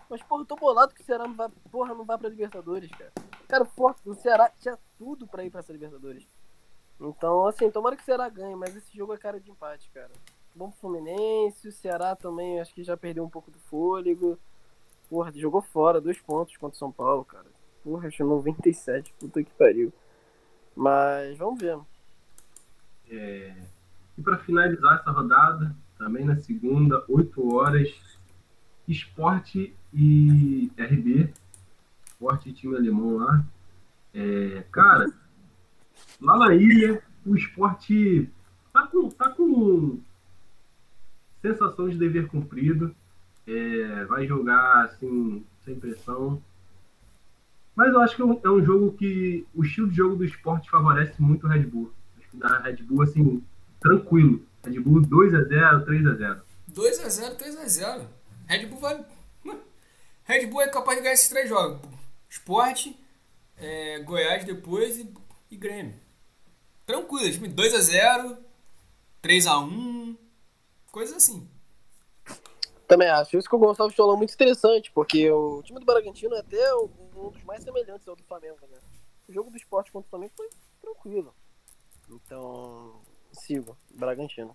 S3: Mas, porra, eu tô bolado que o Ceará não vai, porra, não vai pra Libertadores, cara. Cara, porra, o Ceará tinha tudo pra ir pra essa Libertadores. Então, assim, tomara que o Ceará ganhe, mas esse jogo é cara de empate, cara. Bom pro Fluminense, o Ceará também acho que já perdeu um pouco do fôlego. Porra, jogou fora, dois pontos contra o São Paulo, cara. Porra, achei 97, puta que pariu. Mas vamos ver.
S1: É... E para finalizar essa rodada, também na segunda, 8 horas, Esporte e RB, Esporte e time alemão lá. É, cara, lá na ilha, o esporte tá com, tá com sensação de dever cumprido. É, vai jogar assim, sem pressão. Mas eu acho que é um, é um, jogo que o estilo de jogo do esporte favorece muito o Red Bull. Acho que dá Red Bull assim, tranquilo. Red Bull 2x0, 3x0.
S2: 2x0, 3x0. Red Bull vai. Red Bull é capaz de ganhar esses três jogos. Esporte, é, Goiás depois e, e Grêmio. Tranquilo, 2x0, 3x1, coisas assim.
S3: Também acho. Isso que o Gonçalves falou muito interessante, porque o time do Bragantino é até um dos mais semelhantes ao do Flamengo, né? O jogo do esporte contra o Flamengo foi tranquilo. Então, sigo, Bragantino.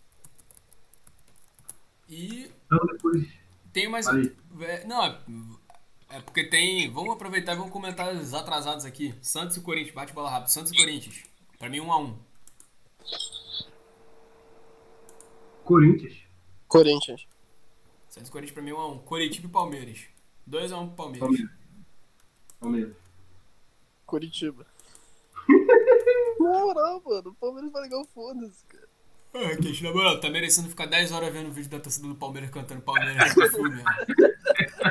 S2: E.
S1: Então depois.
S2: Tem mais. É, não, é, é porque tem. Vamos aproveitar e vamos comentar os atrasados aqui. Santos e Corinthians, bate bola rápido. Santos e Corinthians. Pra mim, 1 a 1
S1: Corinthians.
S3: Corinthians.
S2: Santos e Corinthians pra mim 1x1. Coritiba e Palmeiras. 2x1 pro Palmeiras.
S1: Palmeiras. Palmeiras.
S3: Curitiba. Na moral, mano, o Palmeiras vai ligar o foda-se, cara.
S2: É, que na moral, tá merecendo ficar 10 horas vendo o vídeo da torcida do Palmeiras cantando Palmeiras no filme,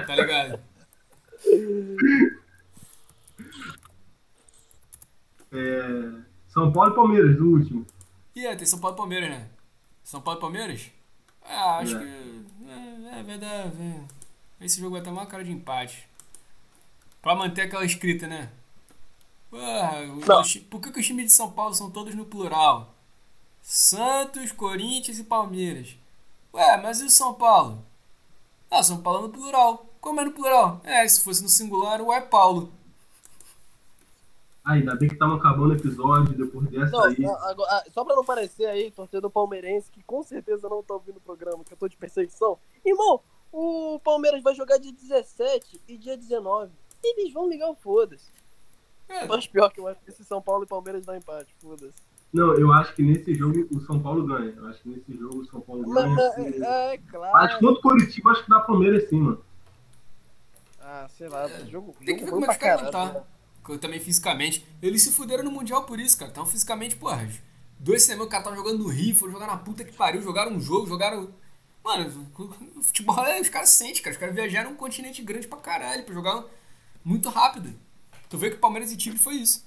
S2: Tá ligado?
S1: É, São Paulo e Palmeiras, o último.
S2: E é, tem São Paulo e Palmeiras, né? São Paulo e Palmeiras? Ah, acho é. que. É, é verdade. É. Esse jogo vai ter uma cara de empate. Pra manter aquela escrita, né? Os, por que, que os times de São Paulo são todos no plural? Santos, Corinthians e Palmeiras. Ué, mas e o São Paulo? Ah, São Paulo é no plural. Como é no plural? É, se fosse no singular, o é Paulo.
S1: Ah, ainda bem que tava acabando o episódio depois dessa não, aí. Não,
S3: agora, ah, só pra não parecer aí, torcedor palmeirense, que com certeza não tá ouvindo o programa, que eu tô de perseguição. Irmão, o Palmeiras vai jogar dia 17 e dia 19. Eles vão ligar o foda-se. É. Mas pior que eu acho que esse São Paulo e Palmeiras dá empate, foda-se.
S1: Não, eu acho que nesse jogo o São Paulo ganha. Eu acho que nesse jogo o São Paulo ganha. Mas,
S3: é, é, claro.
S1: Acho que contra o Curitiba, acho que dá Palmeiras sim, mano.
S3: Ah, sei lá, é, jogo,
S2: Tem que ver como é que vai contar também fisicamente. Eles se fuderam no Mundial por isso, cara. Então, fisicamente, porra, dois semanas o cara tava jogando no Rio, foram jogar na puta que pariu, jogaram um jogo, jogaram. Mano, o futebol é, os caras sentem, cara. Os caras viajaram um continente grande pra caralho, pra jogar muito rápido. Tu vê que o Palmeiras e Chile foi isso.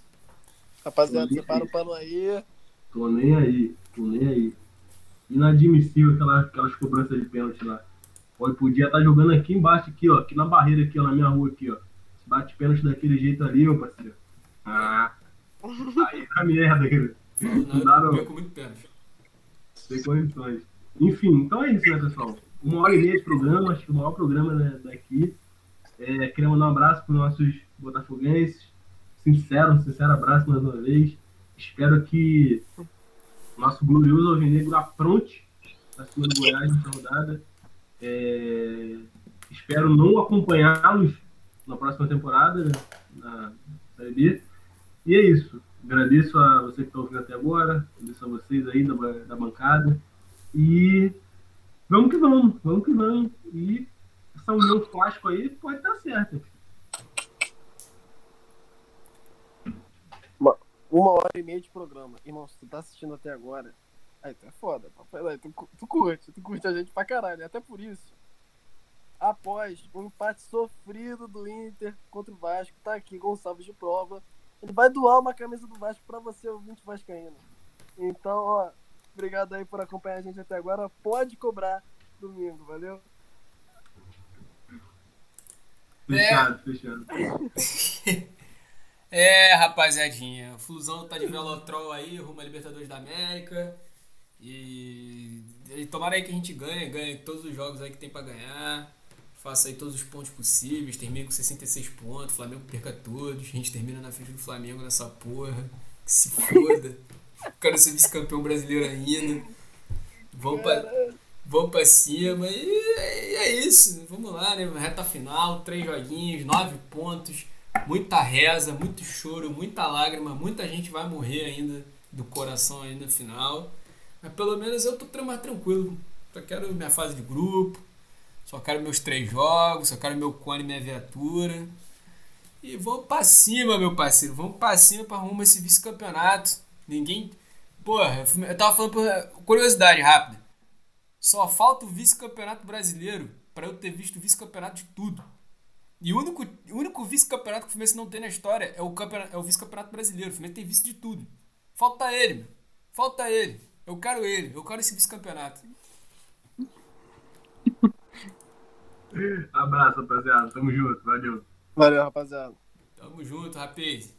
S3: Rapaziada, separa o pano aí.
S1: Tô nem aí, tô nem aí. Inadmissível aquela, aquelas cobranças de pênalti lá. Pode, podia estar tá jogando aqui embaixo, aqui, ó. Aqui na barreira, aqui, ó, na minha rua, aqui, ó. Bate pênalti daquele jeito ali, meu parceiro. Ah. Aí tá merda, cara.
S2: Não, dá não. com muito pênalti.
S1: Sem condições. Enfim, então é isso, né, pessoal? Uma hora e meia de programa, acho que o maior programa né, daqui. É, queria mandar um abraço para os nossos botafoguenses. Sincero, sincero abraço mais uma vez. Espero que o nosso glorioso Alvinegro apronte a cima do Goiás nessa rodada. É, espero não acompanhá-los na próxima temporada, na Série B. E é isso. Agradeço a você que está ouvindo até agora, agradeço a vocês aí da, da bancada. E vamos que vamos, vamos que vamos. E essa união Flasco aí pode estar certa.
S3: Uma hora e meia de programa. Irmão, se tu tá assistindo até agora, aí tu é foda. papai, Tu, tu curte, tu curte a gente pra caralho. Até por isso, após um empate sofrido do Inter contra o Vasco, tá aqui Gonçalves de prova. Ele vai doar uma camisa do Vasco pra você, ouvinte vascaíno. Então, ó, obrigado aí por acompanhar a gente até agora. Pode cobrar domingo, valeu?
S1: Fechado, fechado.
S2: É, rapaziadinha, o Flusão tá de Velotrol aí, rumo a Libertadores da América. E, e tomara aí que a gente ganhe, ganhe todos os jogos aí que tem pra ganhar. Faça aí todos os pontos possíveis, termine com 66 pontos, Flamengo perca todos, a gente termina na frente do Flamengo nessa porra. Que se foda. Quero ser vice-campeão brasileiro ainda. Vamos pra, vamos pra cima e é, é isso. Vamos lá, né? Reta final, três joguinhos, nove pontos muita reza, muito choro, muita lágrima, muita gente vai morrer ainda do coração no final. Mas pelo menos eu tô mais tranquilo. Só quero minha fase de grupo, só quero meus três jogos, só quero meu cone e minha viatura. E vamos pra cima, meu parceiro. Vamos pra cima pra arrumar esse vice-campeonato. Ninguém. Porra, eu tava falando por curiosidade rápida. Só falta o vice-campeonato brasileiro pra eu ter visto o vice-campeonato de tudo. E o único, o único vice-campeonato que o Fluminense não tem na história é o, campeonato, é o vice-campeonato brasileiro. O Fluminense tem vice de tudo. Falta ele, meu. Falta ele. Eu quero ele. Eu quero esse vice-campeonato.
S1: Abraço, rapaziada. Tamo junto. Valeu.
S3: Valeu, rapaziada.
S2: Tamo junto, rapaz.